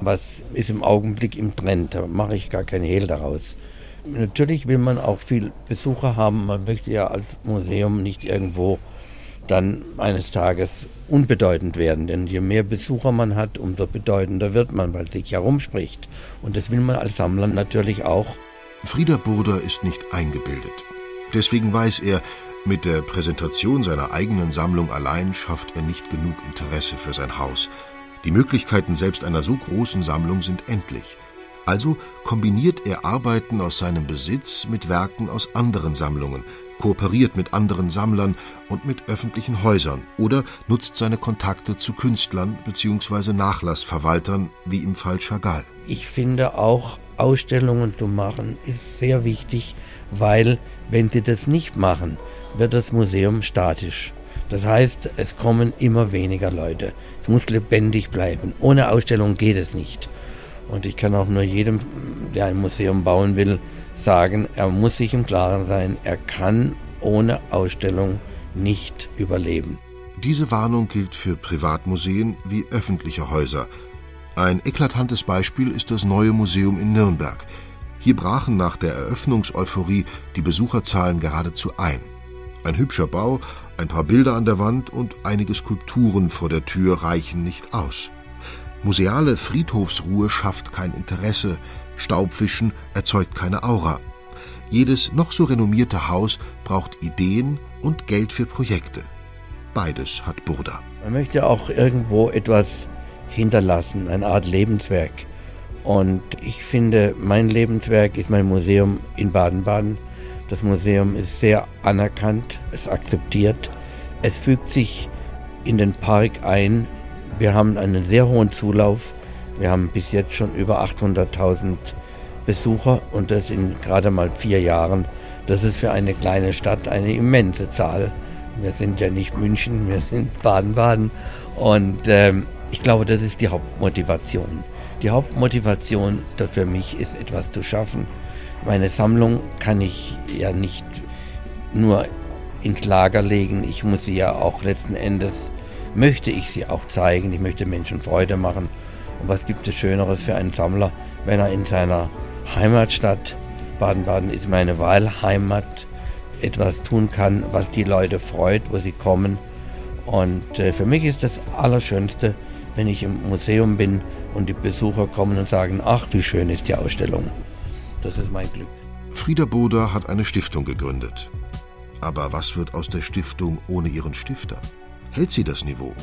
was ist im Augenblick im Trend. Da mache ich gar keinen Hehl daraus. Natürlich will man auch viel Besucher haben. Man möchte ja als Museum nicht irgendwo dann eines Tages unbedeutend werden. Denn je mehr Besucher man hat, umso bedeutender wird man, weil sich herumspricht. Und das will man als Sammler natürlich auch. Frieder Burda ist nicht eingebildet. Deswegen weiß er, mit der Präsentation seiner eigenen Sammlung allein schafft er nicht genug Interesse für sein Haus. Die Möglichkeiten selbst einer so großen Sammlung sind endlich. Also kombiniert er Arbeiten aus seinem Besitz mit Werken aus anderen Sammlungen, kooperiert mit anderen Sammlern und mit öffentlichen Häusern oder nutzt seine Kontakte zu Künstlern bzw. Nachlassverwaltern, wie im Fall Chagall. Ich finde auch, Ausstellungen zu machen, ist sehr wichtig, weil wenn sie das nicht machen, wird das Museum statisch. Das heißt, es kommen immer weniger Leute. Es muss lebendig bleiben. Ohne Ausstellung geht es nicht. Und ich kann auch nur jedem, der ein Museum bauen will, sagen, er muss sich im Klaren sein, er kann ohne Ausstellung nicht überleben. Diese Warnung gilt für Privatmuseen wie öffentliche Häuser. Ein eklatantes Beispiel ist das neue Museum in Nürnberg. Hier brachen nach der Eröffnungseuphorie die Besucherzahlen geradezu ein. Ein hübscher Bau, ein paar Bilder an der Wand und einige Skulpturen vor der Tür reichen nicht aus. Museale Friedhofsruhe schafft kein Interesse, Staubwischen erzeugt keine Aura. Jedes noch so renommierte Haus braucht Ideen und Geld für Projekte. Beides hat Burda. Man möchte auch irgendwo etwas hinterlassen, eine Art Lebenswerk. Und ich finde, mein Lebenswerk ist mein Museum in Baden-Baden. Das Museum ist sehr anerkannt, es akzeptiert, es fügt sich in den Park ein. Wir haben einen sehr hohen Zulauf. Wir haben bis jetzt schon über 800.000 Besucher und das in gerade mal vier Jahren. Das ist für eine kleine Stadt eine immense Zahl. Wir sind ja nicht München, wir sind Baden-Baden. Und ähm, ich glaube, das ist die Hauptmotivation. Die Hauptmotivation für mich ist, etwas zu schaffen, meine Sammlung kann ich ja nicht nur ins Lager legen, ich muss sie ja auch letzten Endes, möchte ich sie auch zeigen, ich möchte Menschen Freude machen. Und was gibt es Schöneres für einen Sammler, wenn er in seiner Heimatstadt, Baden-Baden ist meine Wahlheimat, etwas tun kann, was die Leute freut, wo sie kommen. Und äh, für mich ist das Allerschönste, wenn ich im Museum bin und die Besucher kommen und sagen, ach, wie schön ist die Ausstellung. Das ist mein Glück. Frieda Boda hat eine Stiftung gegründet. Aber was wird aus der Stiftung ohne ihren Stifter? Hält sie das Niveau?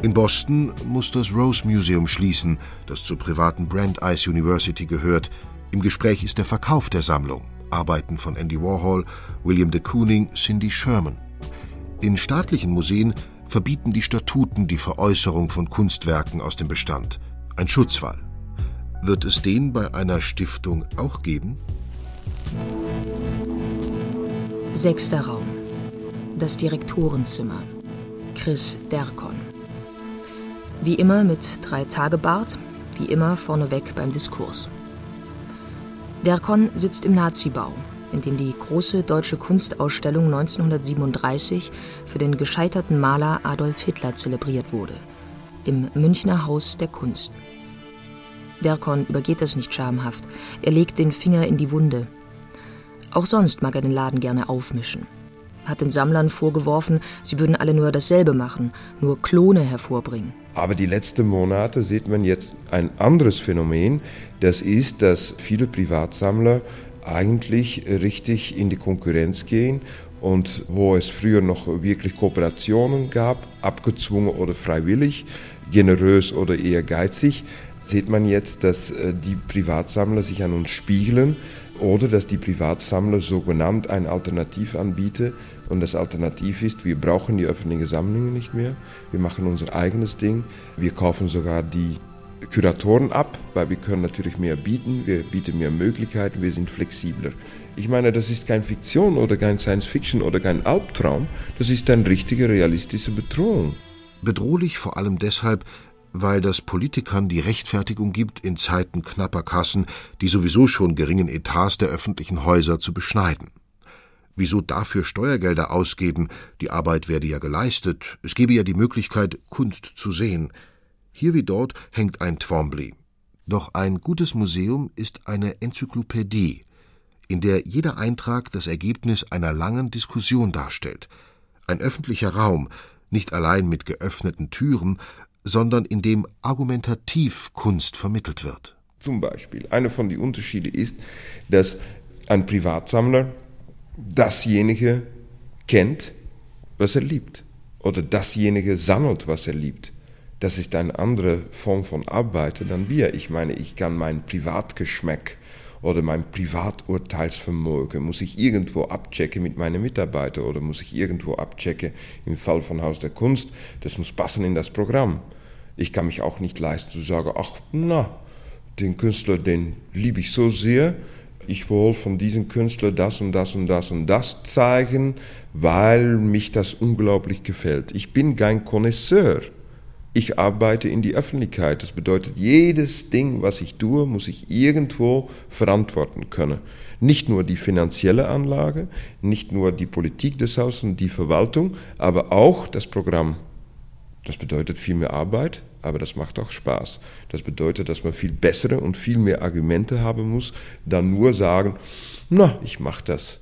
In Boston muss das Rose Museum schließen, das zur privaten Brandeis University gehört. Im Gespräch ist der Verkauf der Sammlung. Arbeiten von Andy Warhol, William de Kooning, Cindy Sherman. In staatlichen Museen verbieten die Statuten die Veräußerung von Kunstwerken aus dem Bestand. Ein Schutzwall. Wird es den bei einer Stiftung auch geben? Sechster Raum. Das Direktorenzimmer. Chris Derkon. Wie immer mit drei Tage Bart, wie immer vorneweg beim Diskurs. Derkon sitzt im Nazibau, in dem die große deutsche Kunstausstellung 1937 für den gescheiterten Maler Adolf Hitler zelebriert wurde. Im Münchner Haus der Kunst. Derkon übergeht das nicht schamhaft. Er legt den Finger in die Wunde. Auch sonst mag er den Laden gerne aufmischen. Hat den Sammlern vorgeworfen, sie würden alle nur dasselbe machen, nur Klone hervorbringen. Aber die letzten Monate sieht man jetzt ein anderes Phänomen. Das ist, dass viele Privatsammler eigentlich richtig in die Konkurrenz gehen und wo es früher noch wirklich Kooperationen gab, abgezwungen oder freiwillig, generös oder eher geizig, sieht man jetzt, dass äh, die Privatsammler sich an uns spiegeln oder dass die Privatsammler sogenannt ein Alternativ anbieten. Und das Alternativ ist, wir brauchen die öffentlichen Sammlungen nicht mehr, wir machen unser eigenes Ding, wir kaufen sogar die Kuratoren ab, weil wir können natürlich mehr bieten, wir bieten mehr Möglichkeiten, wir sind flexibler. Ich meine, das ist keine Fiktion oder kein Science Fiction oder kein Albtraum, das ist eine richtige realistische Bedrohung. Bedrohlich vor allem deshalb, weil das Politikern die Rechtfertigung gibt, in Zeiten knapper Kassen die sowieso schon geringen Etats der öffentlichen Häuser zu beschneiden. Wieso dafür Steuergelder ausgeben? Die Arbeit werde ja geleistet. Es gebe ja die Möglichkeit, Kunst zu sehen. Hier wie dort hängt ein Twombly. Doch ein gutes Museum ist eine Enzyklopädie, in der jeder Eintrag das Ergebnis einer langen Diskussion darstellt. Ein öffentlicher Raum, nicht allein mit geöffneten Türen, sondern in dem argumentativ Kunst vermittelt wird. Zum Beispiel, einer von den Unterschieden ist, dass ein Privatsammler dasjenige kennt, was er liebt. Oder dasjenige sammelt, was er liebt. Das ist eine andere Form von Arbeit dann wir. Ich meine, ich kann meinen Privatgeschmack Oder mein Privaturteilsvermögen muss ich irgendwo abchecken mit meinen Mitarbeitern oder muss ich irgendwo abchecken im Fall von Haus der Kunst. Das muss passen in das Programm. Ich kann mich auch nicht leisten zu sagen, ach na, den Künstler, den liebe ich so sehr, ich will von diesem Künstler das und das und das und das zeigen, weil mich das unglaublich gefällt. Ich bin kein Connoisseur. Ich arbeite in die Öffentlichkeit. Das bedeutet, jedes Ding, was ich tue, muss ich irgendwo verantworten können. Nicht nur die finanzielle Anlage, nicht nur die Politik des Hauses und die Verwaltung, aber auch das Programm. Das bedeutet viel mehr Arbeit, aber das macht auch Spaß. Das bedeutet, dass man viel bessere und viel mehr Argumente haben muss, dann nur sagen, na, ich mache das.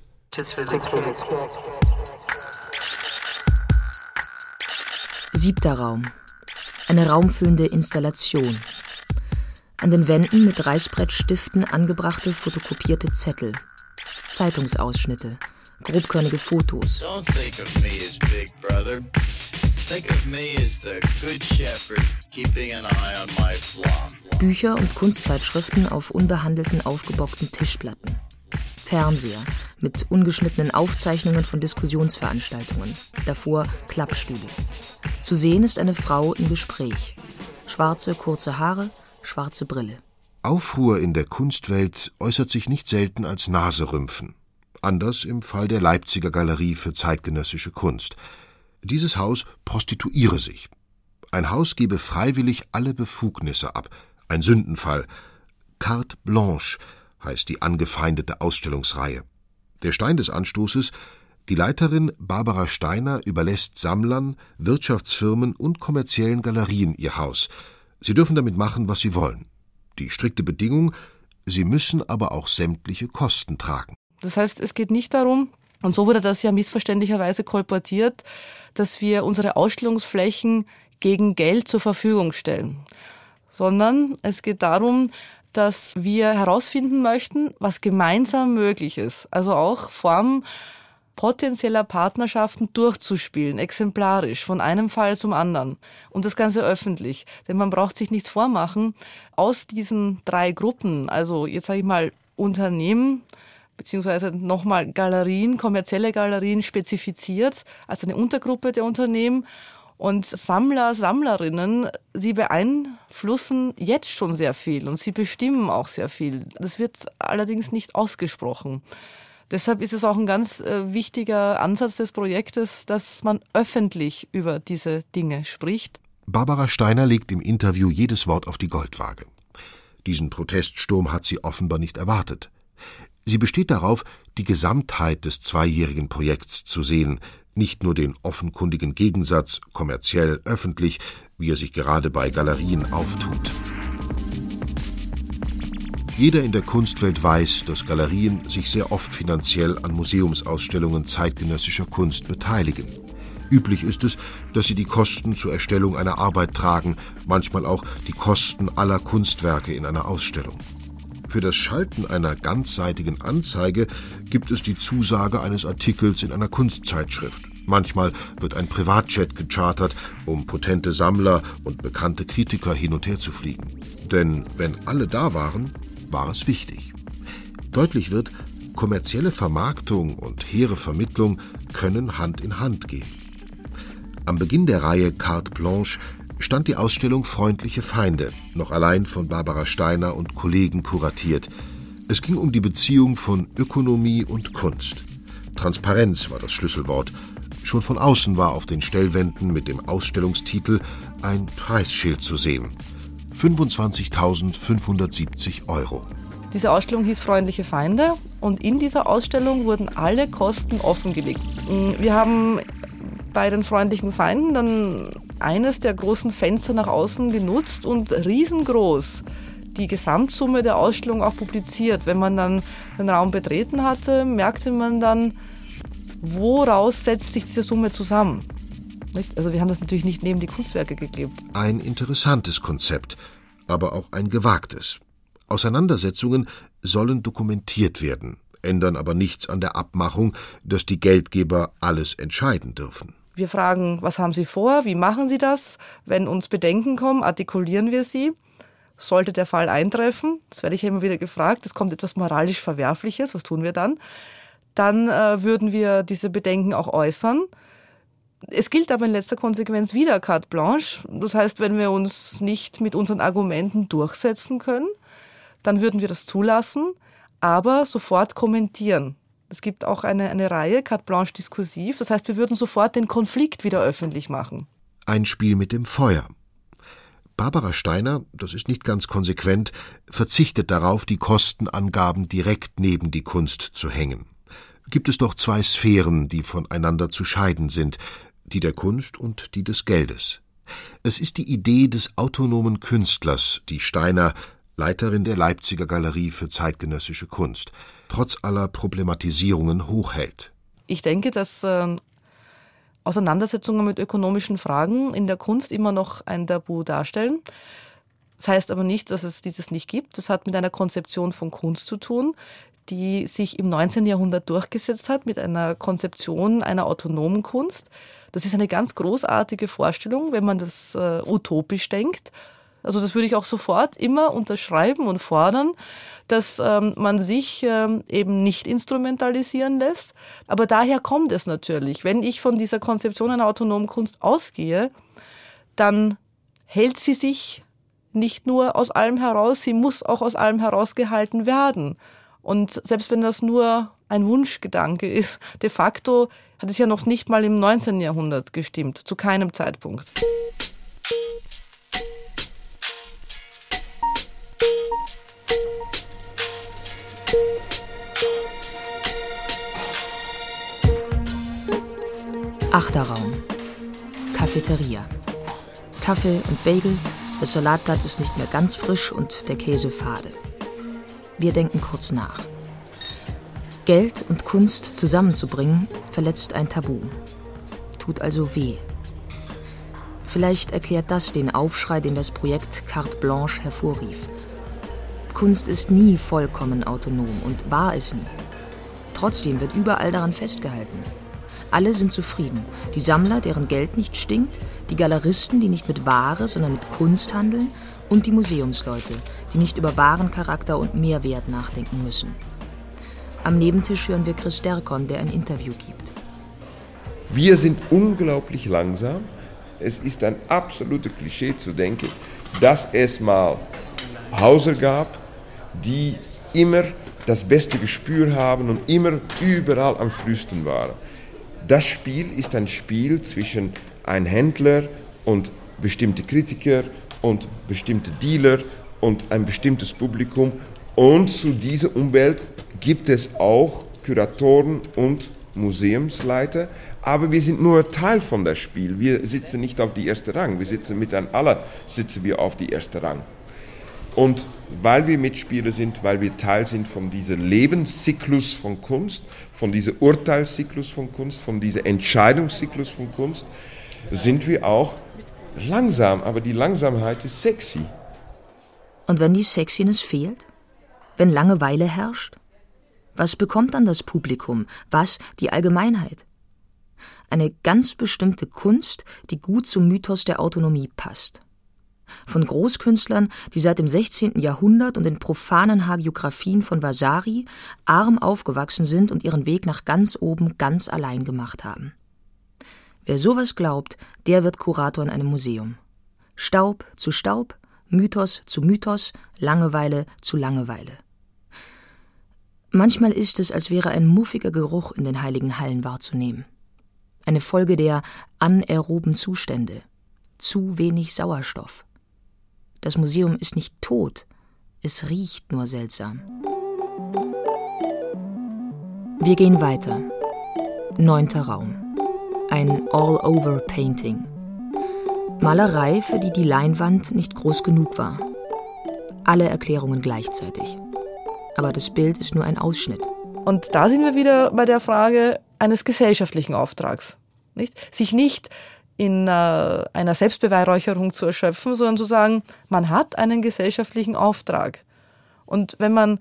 Siebter Raum. Eine raumfüllende Installation. An den Wänden mit Reißbrettstiften angebrachte fotokopierte Zettel. Zeitungsausschnitte. Grobkörnige Fotos. Don't think of me as big brother. Bücher und Kunstzeitschriften auf unbehandelten, aufgebockten Tischplatten. Fernseher mit ungeschnittenen Aufzeichnungen von Diskussionsveranstaltungen. Davor Klappstühle. Zu sehen ist eine Frau im Gespräch. Schwarze, kurze Haare, schwarze Brille. Aufruhr in der Kunstwelt äußert sich nicht selten als Naserümpfen. Anders im Fall der Leipziger Galerie für zeitgenössische Kunst. Dieses Haus prostituiere sich. Ein Haus gebe freiwillig alle Befugnisse ab. Ein Sündenfall. Carte Blanche heißt die angefeindete Ausstellungsreihe. Der Stein des Anstoßes die Leiterin Barbara Steiner überlässt Sammlern, Wirtschaftsfirmen und kommerziellen Galerien ihr Haus. Sie dürfen damit machen, was sie wollen. Die strikte Bedingung, sie müssen aber auch sämtliche Kosten tragen. Das heißt, es geht nicht darum, und so wurde das ja missverständlicherweise kolportiert, dass wir unsere Ausstellungsflächen gegen Geld zur Verfügung stellen, sondern es geht darum, dass wir herausfinden möchten, was gemeinsam möglich ist. Also auch Formen potenzieller Partnerschaften durchzuspielen, exemplarisch, von einem Fall zum anderen. Und das Ganze öffentlich. Denn man braucht sich nichts vormachen. Aus diesen drei Gruppen, also jetzt sage ich mal Unternehmen, beziehungsweise nochmal Galerien, kommerzielle Galerien spezifiziert als eine Untergruppe der Unternehmen. Und Sammler, Sammlerinnen, sie beeinflussen jetzt schon sehr viel und sie bestimmen auch sehr viel. Das wird allerdings nicht ausgesprochen. Deshalb ist es auch ein ganz äh, wichtiger Ansatz des Projektes, dass man öffentlich über diese Dinge spricht. Barbara Steiner legt im Interview jedes Wort auf die Goldwaage. Diesen Proteststurm hat sie offenbar nicht erwartet. Sie besteht darauf, die Gesamtheit des zweijährigen Projekts zu sehen, nicht nur den offenkundigen Gegensatz kommerziell öffentlich, wie er sich gerade bei Galerien auftut. Jeder in der Kunstwelt weiß, dass Galerien sich sehr oft finanziell an Museumsausstellungen zeitgenössischer Kunst beteiligen. Üblich ist es, dass sie die Kosten zur Erstellung einer Arbeit tragen, manchmal auch die Kosten aller Kunstwerke in einer Ausstellung. Für das Schalten einer ganzseitigen Anzeige gibt es die Zusage eines Artikels in einer Kunstzeitschrift. Manchmal wird ein Privatjet gechartert, um potente Sammler und bekannte Kritiker hin und her zu fliegen. Denn wenn alle da waren, war es wichtig. Deutlich wird, kommerzielle Vermarktung und hehre Vermittlung können Hand in Hand gehen. Am Beginn der Reihe Carte Blanche stand die Ausstellung Freundliche Feinde, noch allein von Barbara Steiner und Kollegen kuratiert. Es ging um die Beziehung von Ökonomie und Kunst. Transparenz war das Schlüsselwort. Schon von außen war auf den Stellwänden mit dem Ausstellungstitel ein Preisschild zu sehen. 25.570 Euro. Diese Ausstellung hieß Freundliche Feinde und in dieser Ausstellung wurden alle Kosten offengelegt. Wir haben bei den freundlichen Feinden dann eines der großen Fenster nach außen genutzt und riesengroß die Gesamtsumme der Ausstellung auch publiziert. Wenn man dann den Raum betreten hatte, merkte man dann, woraus setzt sich diese Summe zusammen. Also wir haben das natürlich nicht neben die Kunstwerke geklebt. Ein interessantes Konzept, aber auch ein gewagtes. Auseinandersetzungen sollen dokumentiert werden, ändern aber nichts an der Abmachung, dass die Geldgeber alles entscheiden dürfen. Wir fragen, was haben Sie vor? Wie machen Sie das? Wenn uns Bedenken kommen, artikulieren wir sie. sollte der Fall eintreffen, das werde ich immer wieder gefragt, es kommt etwas moralisch Verwerfliches, was tun wir dann? Dann äh, würden wir diese Bedenken auch äußern. Es gilt aber in letzter Konsequenz wieder carte blanche. Das heißt, wenn wir uns nicht mit unseren Argumenten durchsetzen können, dann würden wir das zulassen, aber sofort kommentieren. Es gibt auch eine, eine Reihe, carte blanche diskursiv. Das heißt, wir würden sofort den Konflikt wieder öffentlich machen. Ein Spiel mit dem Feuer. Barbara Steiner, das ist nicht ganz konsequent, verzichtet darauf, die Kostenangaben direkt neben die Kunst zu hängen. Gibt es doch zwei Sphären, die voneinander zu scheiden sind, die der Kunst und die des Geldes. Es ist die Idee des autonomen Künstlers, die Steiner, Leiterin der Leipziger Galerie für zeitgenössische Kunst, trotz aller Problematisierungen hochhält. Ich denke, dass äh, Auseinandersetzungen mit ökonomischen Fragen in der Kunst immer noch ein Tabu darstellen. Das heißt aber nicht, dass es dieses nicht gibt. Das hat mit einer Konzeption von Kunst zu tun, die sich im 19. Jahrhundert durchgesetzt hat, mit einer Konzeption einer autonomen Kunst. Das ist eine ganz großartige Vorstellung, wenn man das äh, utopisch denkt. Also das würde ich auch sofort immer unterschreiben und fordern, dass ähm, man sich ähm, eben nicht instrumentalisieren lässt. Aber daher kommt es natürlich. Wenn ich von dieser Konzeption einer autonomen Kunst ausgehe, dann hält sie sich nicht nur aus allem heraus, sie muss auch aus allem herausgehalten werden. Und selbst wenn das nur ein Wunschgedanke ist, de facto hat es ja noch nicht mal im 19. Jahrhundert gestimmt, zu keinem Zeitpunkt. Achter Raum. Cafeteria. Kaffee und Bagel, das Salatblatt ist nicht mehr ganz frisch und der Käse fade. Wir denken kurz nach. Geld und Kunst zusammenzubringen, verletzt ein Tabu. Tut also weh. Vielleicht erklärt das den Aufschrei, den das Projekt Carte Blanche hervorrief. Kunst ist nie vollkommen autonom und war es nie. Trotzdem wird überall daran festgehalten. Alle sind zufrieden. Die Sammler, deren Geld nicht stinkt, die Galeristen, die nicht mit Ware, sondern mit Kunst handeln und die Museumsleute, die nicht über Warencharakter und Mehrwert nachdenken müssen. Am Nebentisch hören wir Chris Derkon, der ein Interview gibt. Wir sind unglaublich langsam. Es ist ein absolutes Klischee zu denken, dass es mal Hauser gab, die immer das beste Gespür haben und immer überall am frühesten waren. Das Spiel ist ein Spiel zwischen einem Händler und bestimmte Kritiker und bestimmte Dealer und ein bestimmtes Publikum. Und zu dieser Umwelt gibt es auch Kuratoren und Museumsleiter. Aber wir sind nur Teil von das Spiel. Wir sitzen nicht auf die erste Rang. Wir sitzen mit einem aller sitzen wir auf die erste Rang. Und weil wir Mitspieler sind, weil wir Teil sind von diesem Lebenszyklus von Kunst, von diesem Urteilszyklus von Kunst, von diesem Entscheidungszyklus von Kunst, sind wir auch langsam. Aber die Langsamkeit ist sexy. Und wenn die Sexiness fehlt? Wenn Langeweile herrscht? Was bekommt dann das Publikum? Was die Allgemeinheit? Eine ganz bestimmte Kunst, die gut zum Mythos der Autonomie passt von Großkünstlern, die seit dem 16. Jahrhundert und den profanen Hagiografien von Vasari arm aufgewachsen sind und ihren Weg nach ganz oben ganz allein gemacht haben. Wer sowas glaubt, der wird Kurator in einem Museum. Staub zu Staub, Mythos zu Mythos, Langeweile zu Langeweile. Manchmal ist es, als wäre ein muffiger Geruch in den heiligen Hallen wahrzunehmen. Eine Folge der anaeroben Zustände. Zu wenig Sauerstoff. Das Museum ist nicht tot, es riecht nur seltsam. Wir gehen weiter. Neunter Raum. Ein All-Over-Painting. Malerei, für die die Leinwand nicht groß genug war. Alle Erklärungen gleichzeitig. Aber das Bild ist nur ein Ausschnitt. Und da sind wir wieder bei der Frage eines gesellschaftlichen Auftrags. Nicht? Sich nicht in äh, einer Selbstbeweihräucherung zu erschöpfen, sondern zu sagen, man hat einen gesellschaftlichen Auftrag. Und wenn man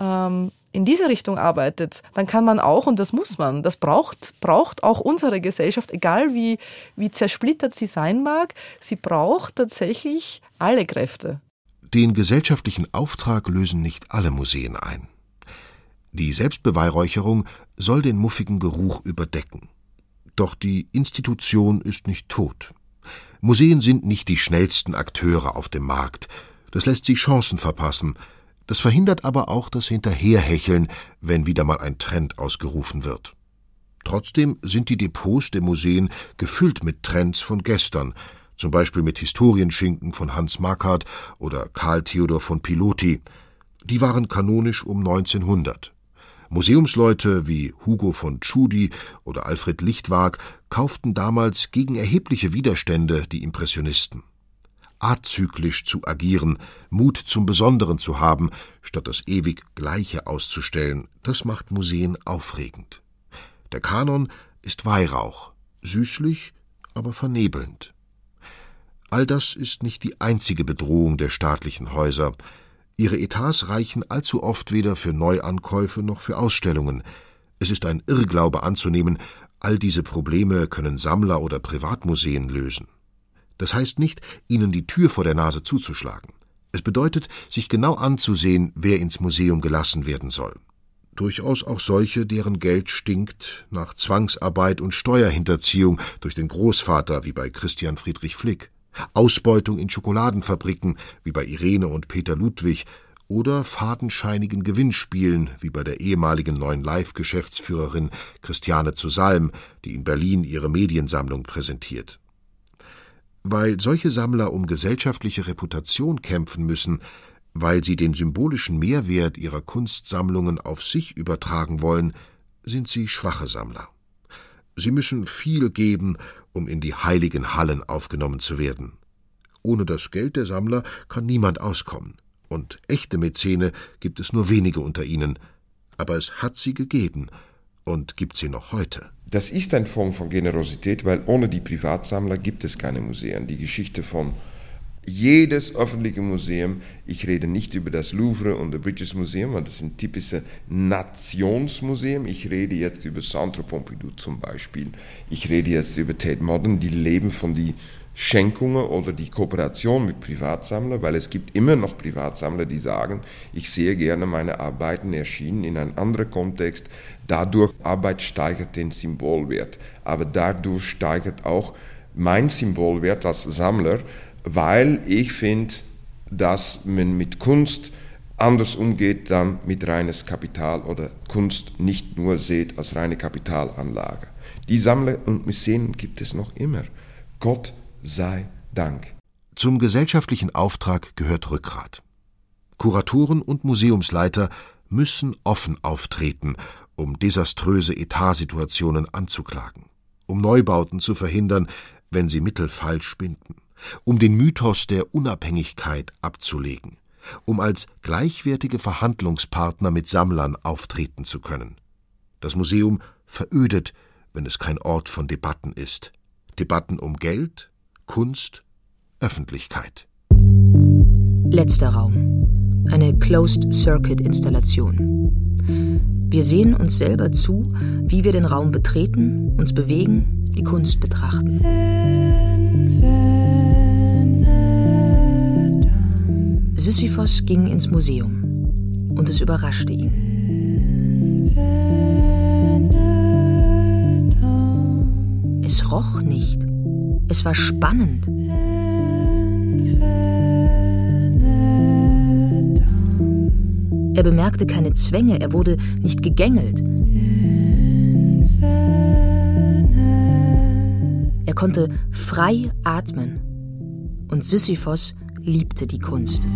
ähm, in diese Richtung arbeitet, dann kann man auch, und das muss man, das braucht, braucht auch unsere Gesellschaft, egal wie, wie zersplittert sie sein mag, sie braucht tatsächlich alle Kräfte. Den gesellschaftlichen Auftrag lösen nicht alle Museen ein. Die Selbstbeweihräucherung soll den muffigen Geruch überdecken. Doch die Institution ist nicht tot. Museen sind nicht die schnellsten Akteure auf dem Markt. Das lässt sie Chancen verpassen. Das verhindert aber auch das Hinterherhecheln, wenn wieder mal ein Trend ausgerufen wird. Trotzdem sind die Depots der Museen gefüllt mit Trends von gestern, zum Beispiel mit Historienschinken von Hans Markart oder Karl Theodor von Piloty. Die waren kanonisch um 1900. Museumsleute wie Hugo von Tschudi oder Alfred Lichtwag kauften damals gegen erhebliche Widerstände die Impressionisten. Azyklisch zu agieren, Mut zum Besonderen zu haben, statt das ewig Gleiche auszustellen, das macht Museen aufregend. Der Kanon ist Weihrauch, süßlich, aber vernebelnd. All das ist nicht die einzige Bedrohung der staatlichen Häuser. Ihre Etats reichen allzu oft weder für Neuankäufe noch für Ausstellungen. Es ist ein Irrglaube anzunehmen, all diese Probleme können Sammler oder Privatmuseen lösen. Das heißt nicht, ihnen die Tür vor der Nase zuzuschlagen. Es bedeutet, sich genau anzusehen, wer ins Museum gelassen werden soll durchaus auch solche, deren Geld stinkt nach Zwangsarbeit und Steuerhinterziehung durch den Großvater wie bei Christian Friedrich Flick, Ausbeutung in Schokoladenfabriken wie bei Irene und Peter Ludwig oder fadenscheinigen Gewinnspielen wie bei der ehemaligen neuen Live-Geschäftsführerin Christiane zu Salm, die in Berlin ihre Mediensammlung präsentiert. Weil solche Sammler um gesellschaftliche Reputation kämpfen müssen, weil sie den symbolischen Mehrwert ihrer Kunstsammlungen auf sich übertragen wollen, sind sie schwache Sammler. Sie müssen viel geben, um in die heiligen Hallen aufgenommen zu werden. Ohne das Geld der Sammler kann niemand auskommen, und echte Mäzene gibt es nur wenige unter ihnen, aber es hat sie gegeben und gibt sie noch heute. Das ist eine Form von Generosität, weil ohne die Privatsammler gibt es keine Museen. Die Geschichte von jedes öffentliche Museum, ich rede nicht über das Louvre und das British Museum, weil das sind typische Nationsmuseen. Ich rede jetzt über Centre Pompidou zum Beispiel. Ich rede jetzt über Tate Modern, die leben von den Schenkungen oder die Kooperation mit Privatsammlern, weil es gibt immer noch Privatsammler, die sagen, ich sehe gerne meine Arbeiten erschienen in einem anderen Kontext. Dadurch Arbeit steigert den Symbolwert, aber dadurch steigert auch mein Symbolwert als Sammler, weil ich finde, dass man mit Kunst anders umgeht dann mit reines Kapital oder Kunst nicht nur sieht als reine Kapitalanlage. Die Sammler und Museen gibt es noch immer. Gott sei Dank. Zum gesellschaftlichen Auftrag gehört Rückgrat. Kuratoren und Museumsleiter müssen offen auftreten, um desaströse Etatsituationen anzuklagen, um Neubauten zu verhindern, wenn sie Mittel falsch binden um den Mythos der Unabhängigkeit abzulegen, um als gleichwertige Verhandlungspartner mit Sammlern auftreten zu können. Das Museum verödet, wenn es kein Ort von Debatten ist. Debatten um Geld, Kunst, Öffentlichkeit. Letzter Raum. Eine Closed-Circuit-Installation. Wir sehen uns selber zu, wie wir den Raum betreten, uns bewegen, die Kunst betrachten. Sisyphos ging ins Museum und es überraschte ihn. Es roch nicht. Es war spannend. Er bemerkte keine Zwänge, er wurde nicht gegängelt. Er konnte frei atmen. Und Sisyphos liebte die Kunst.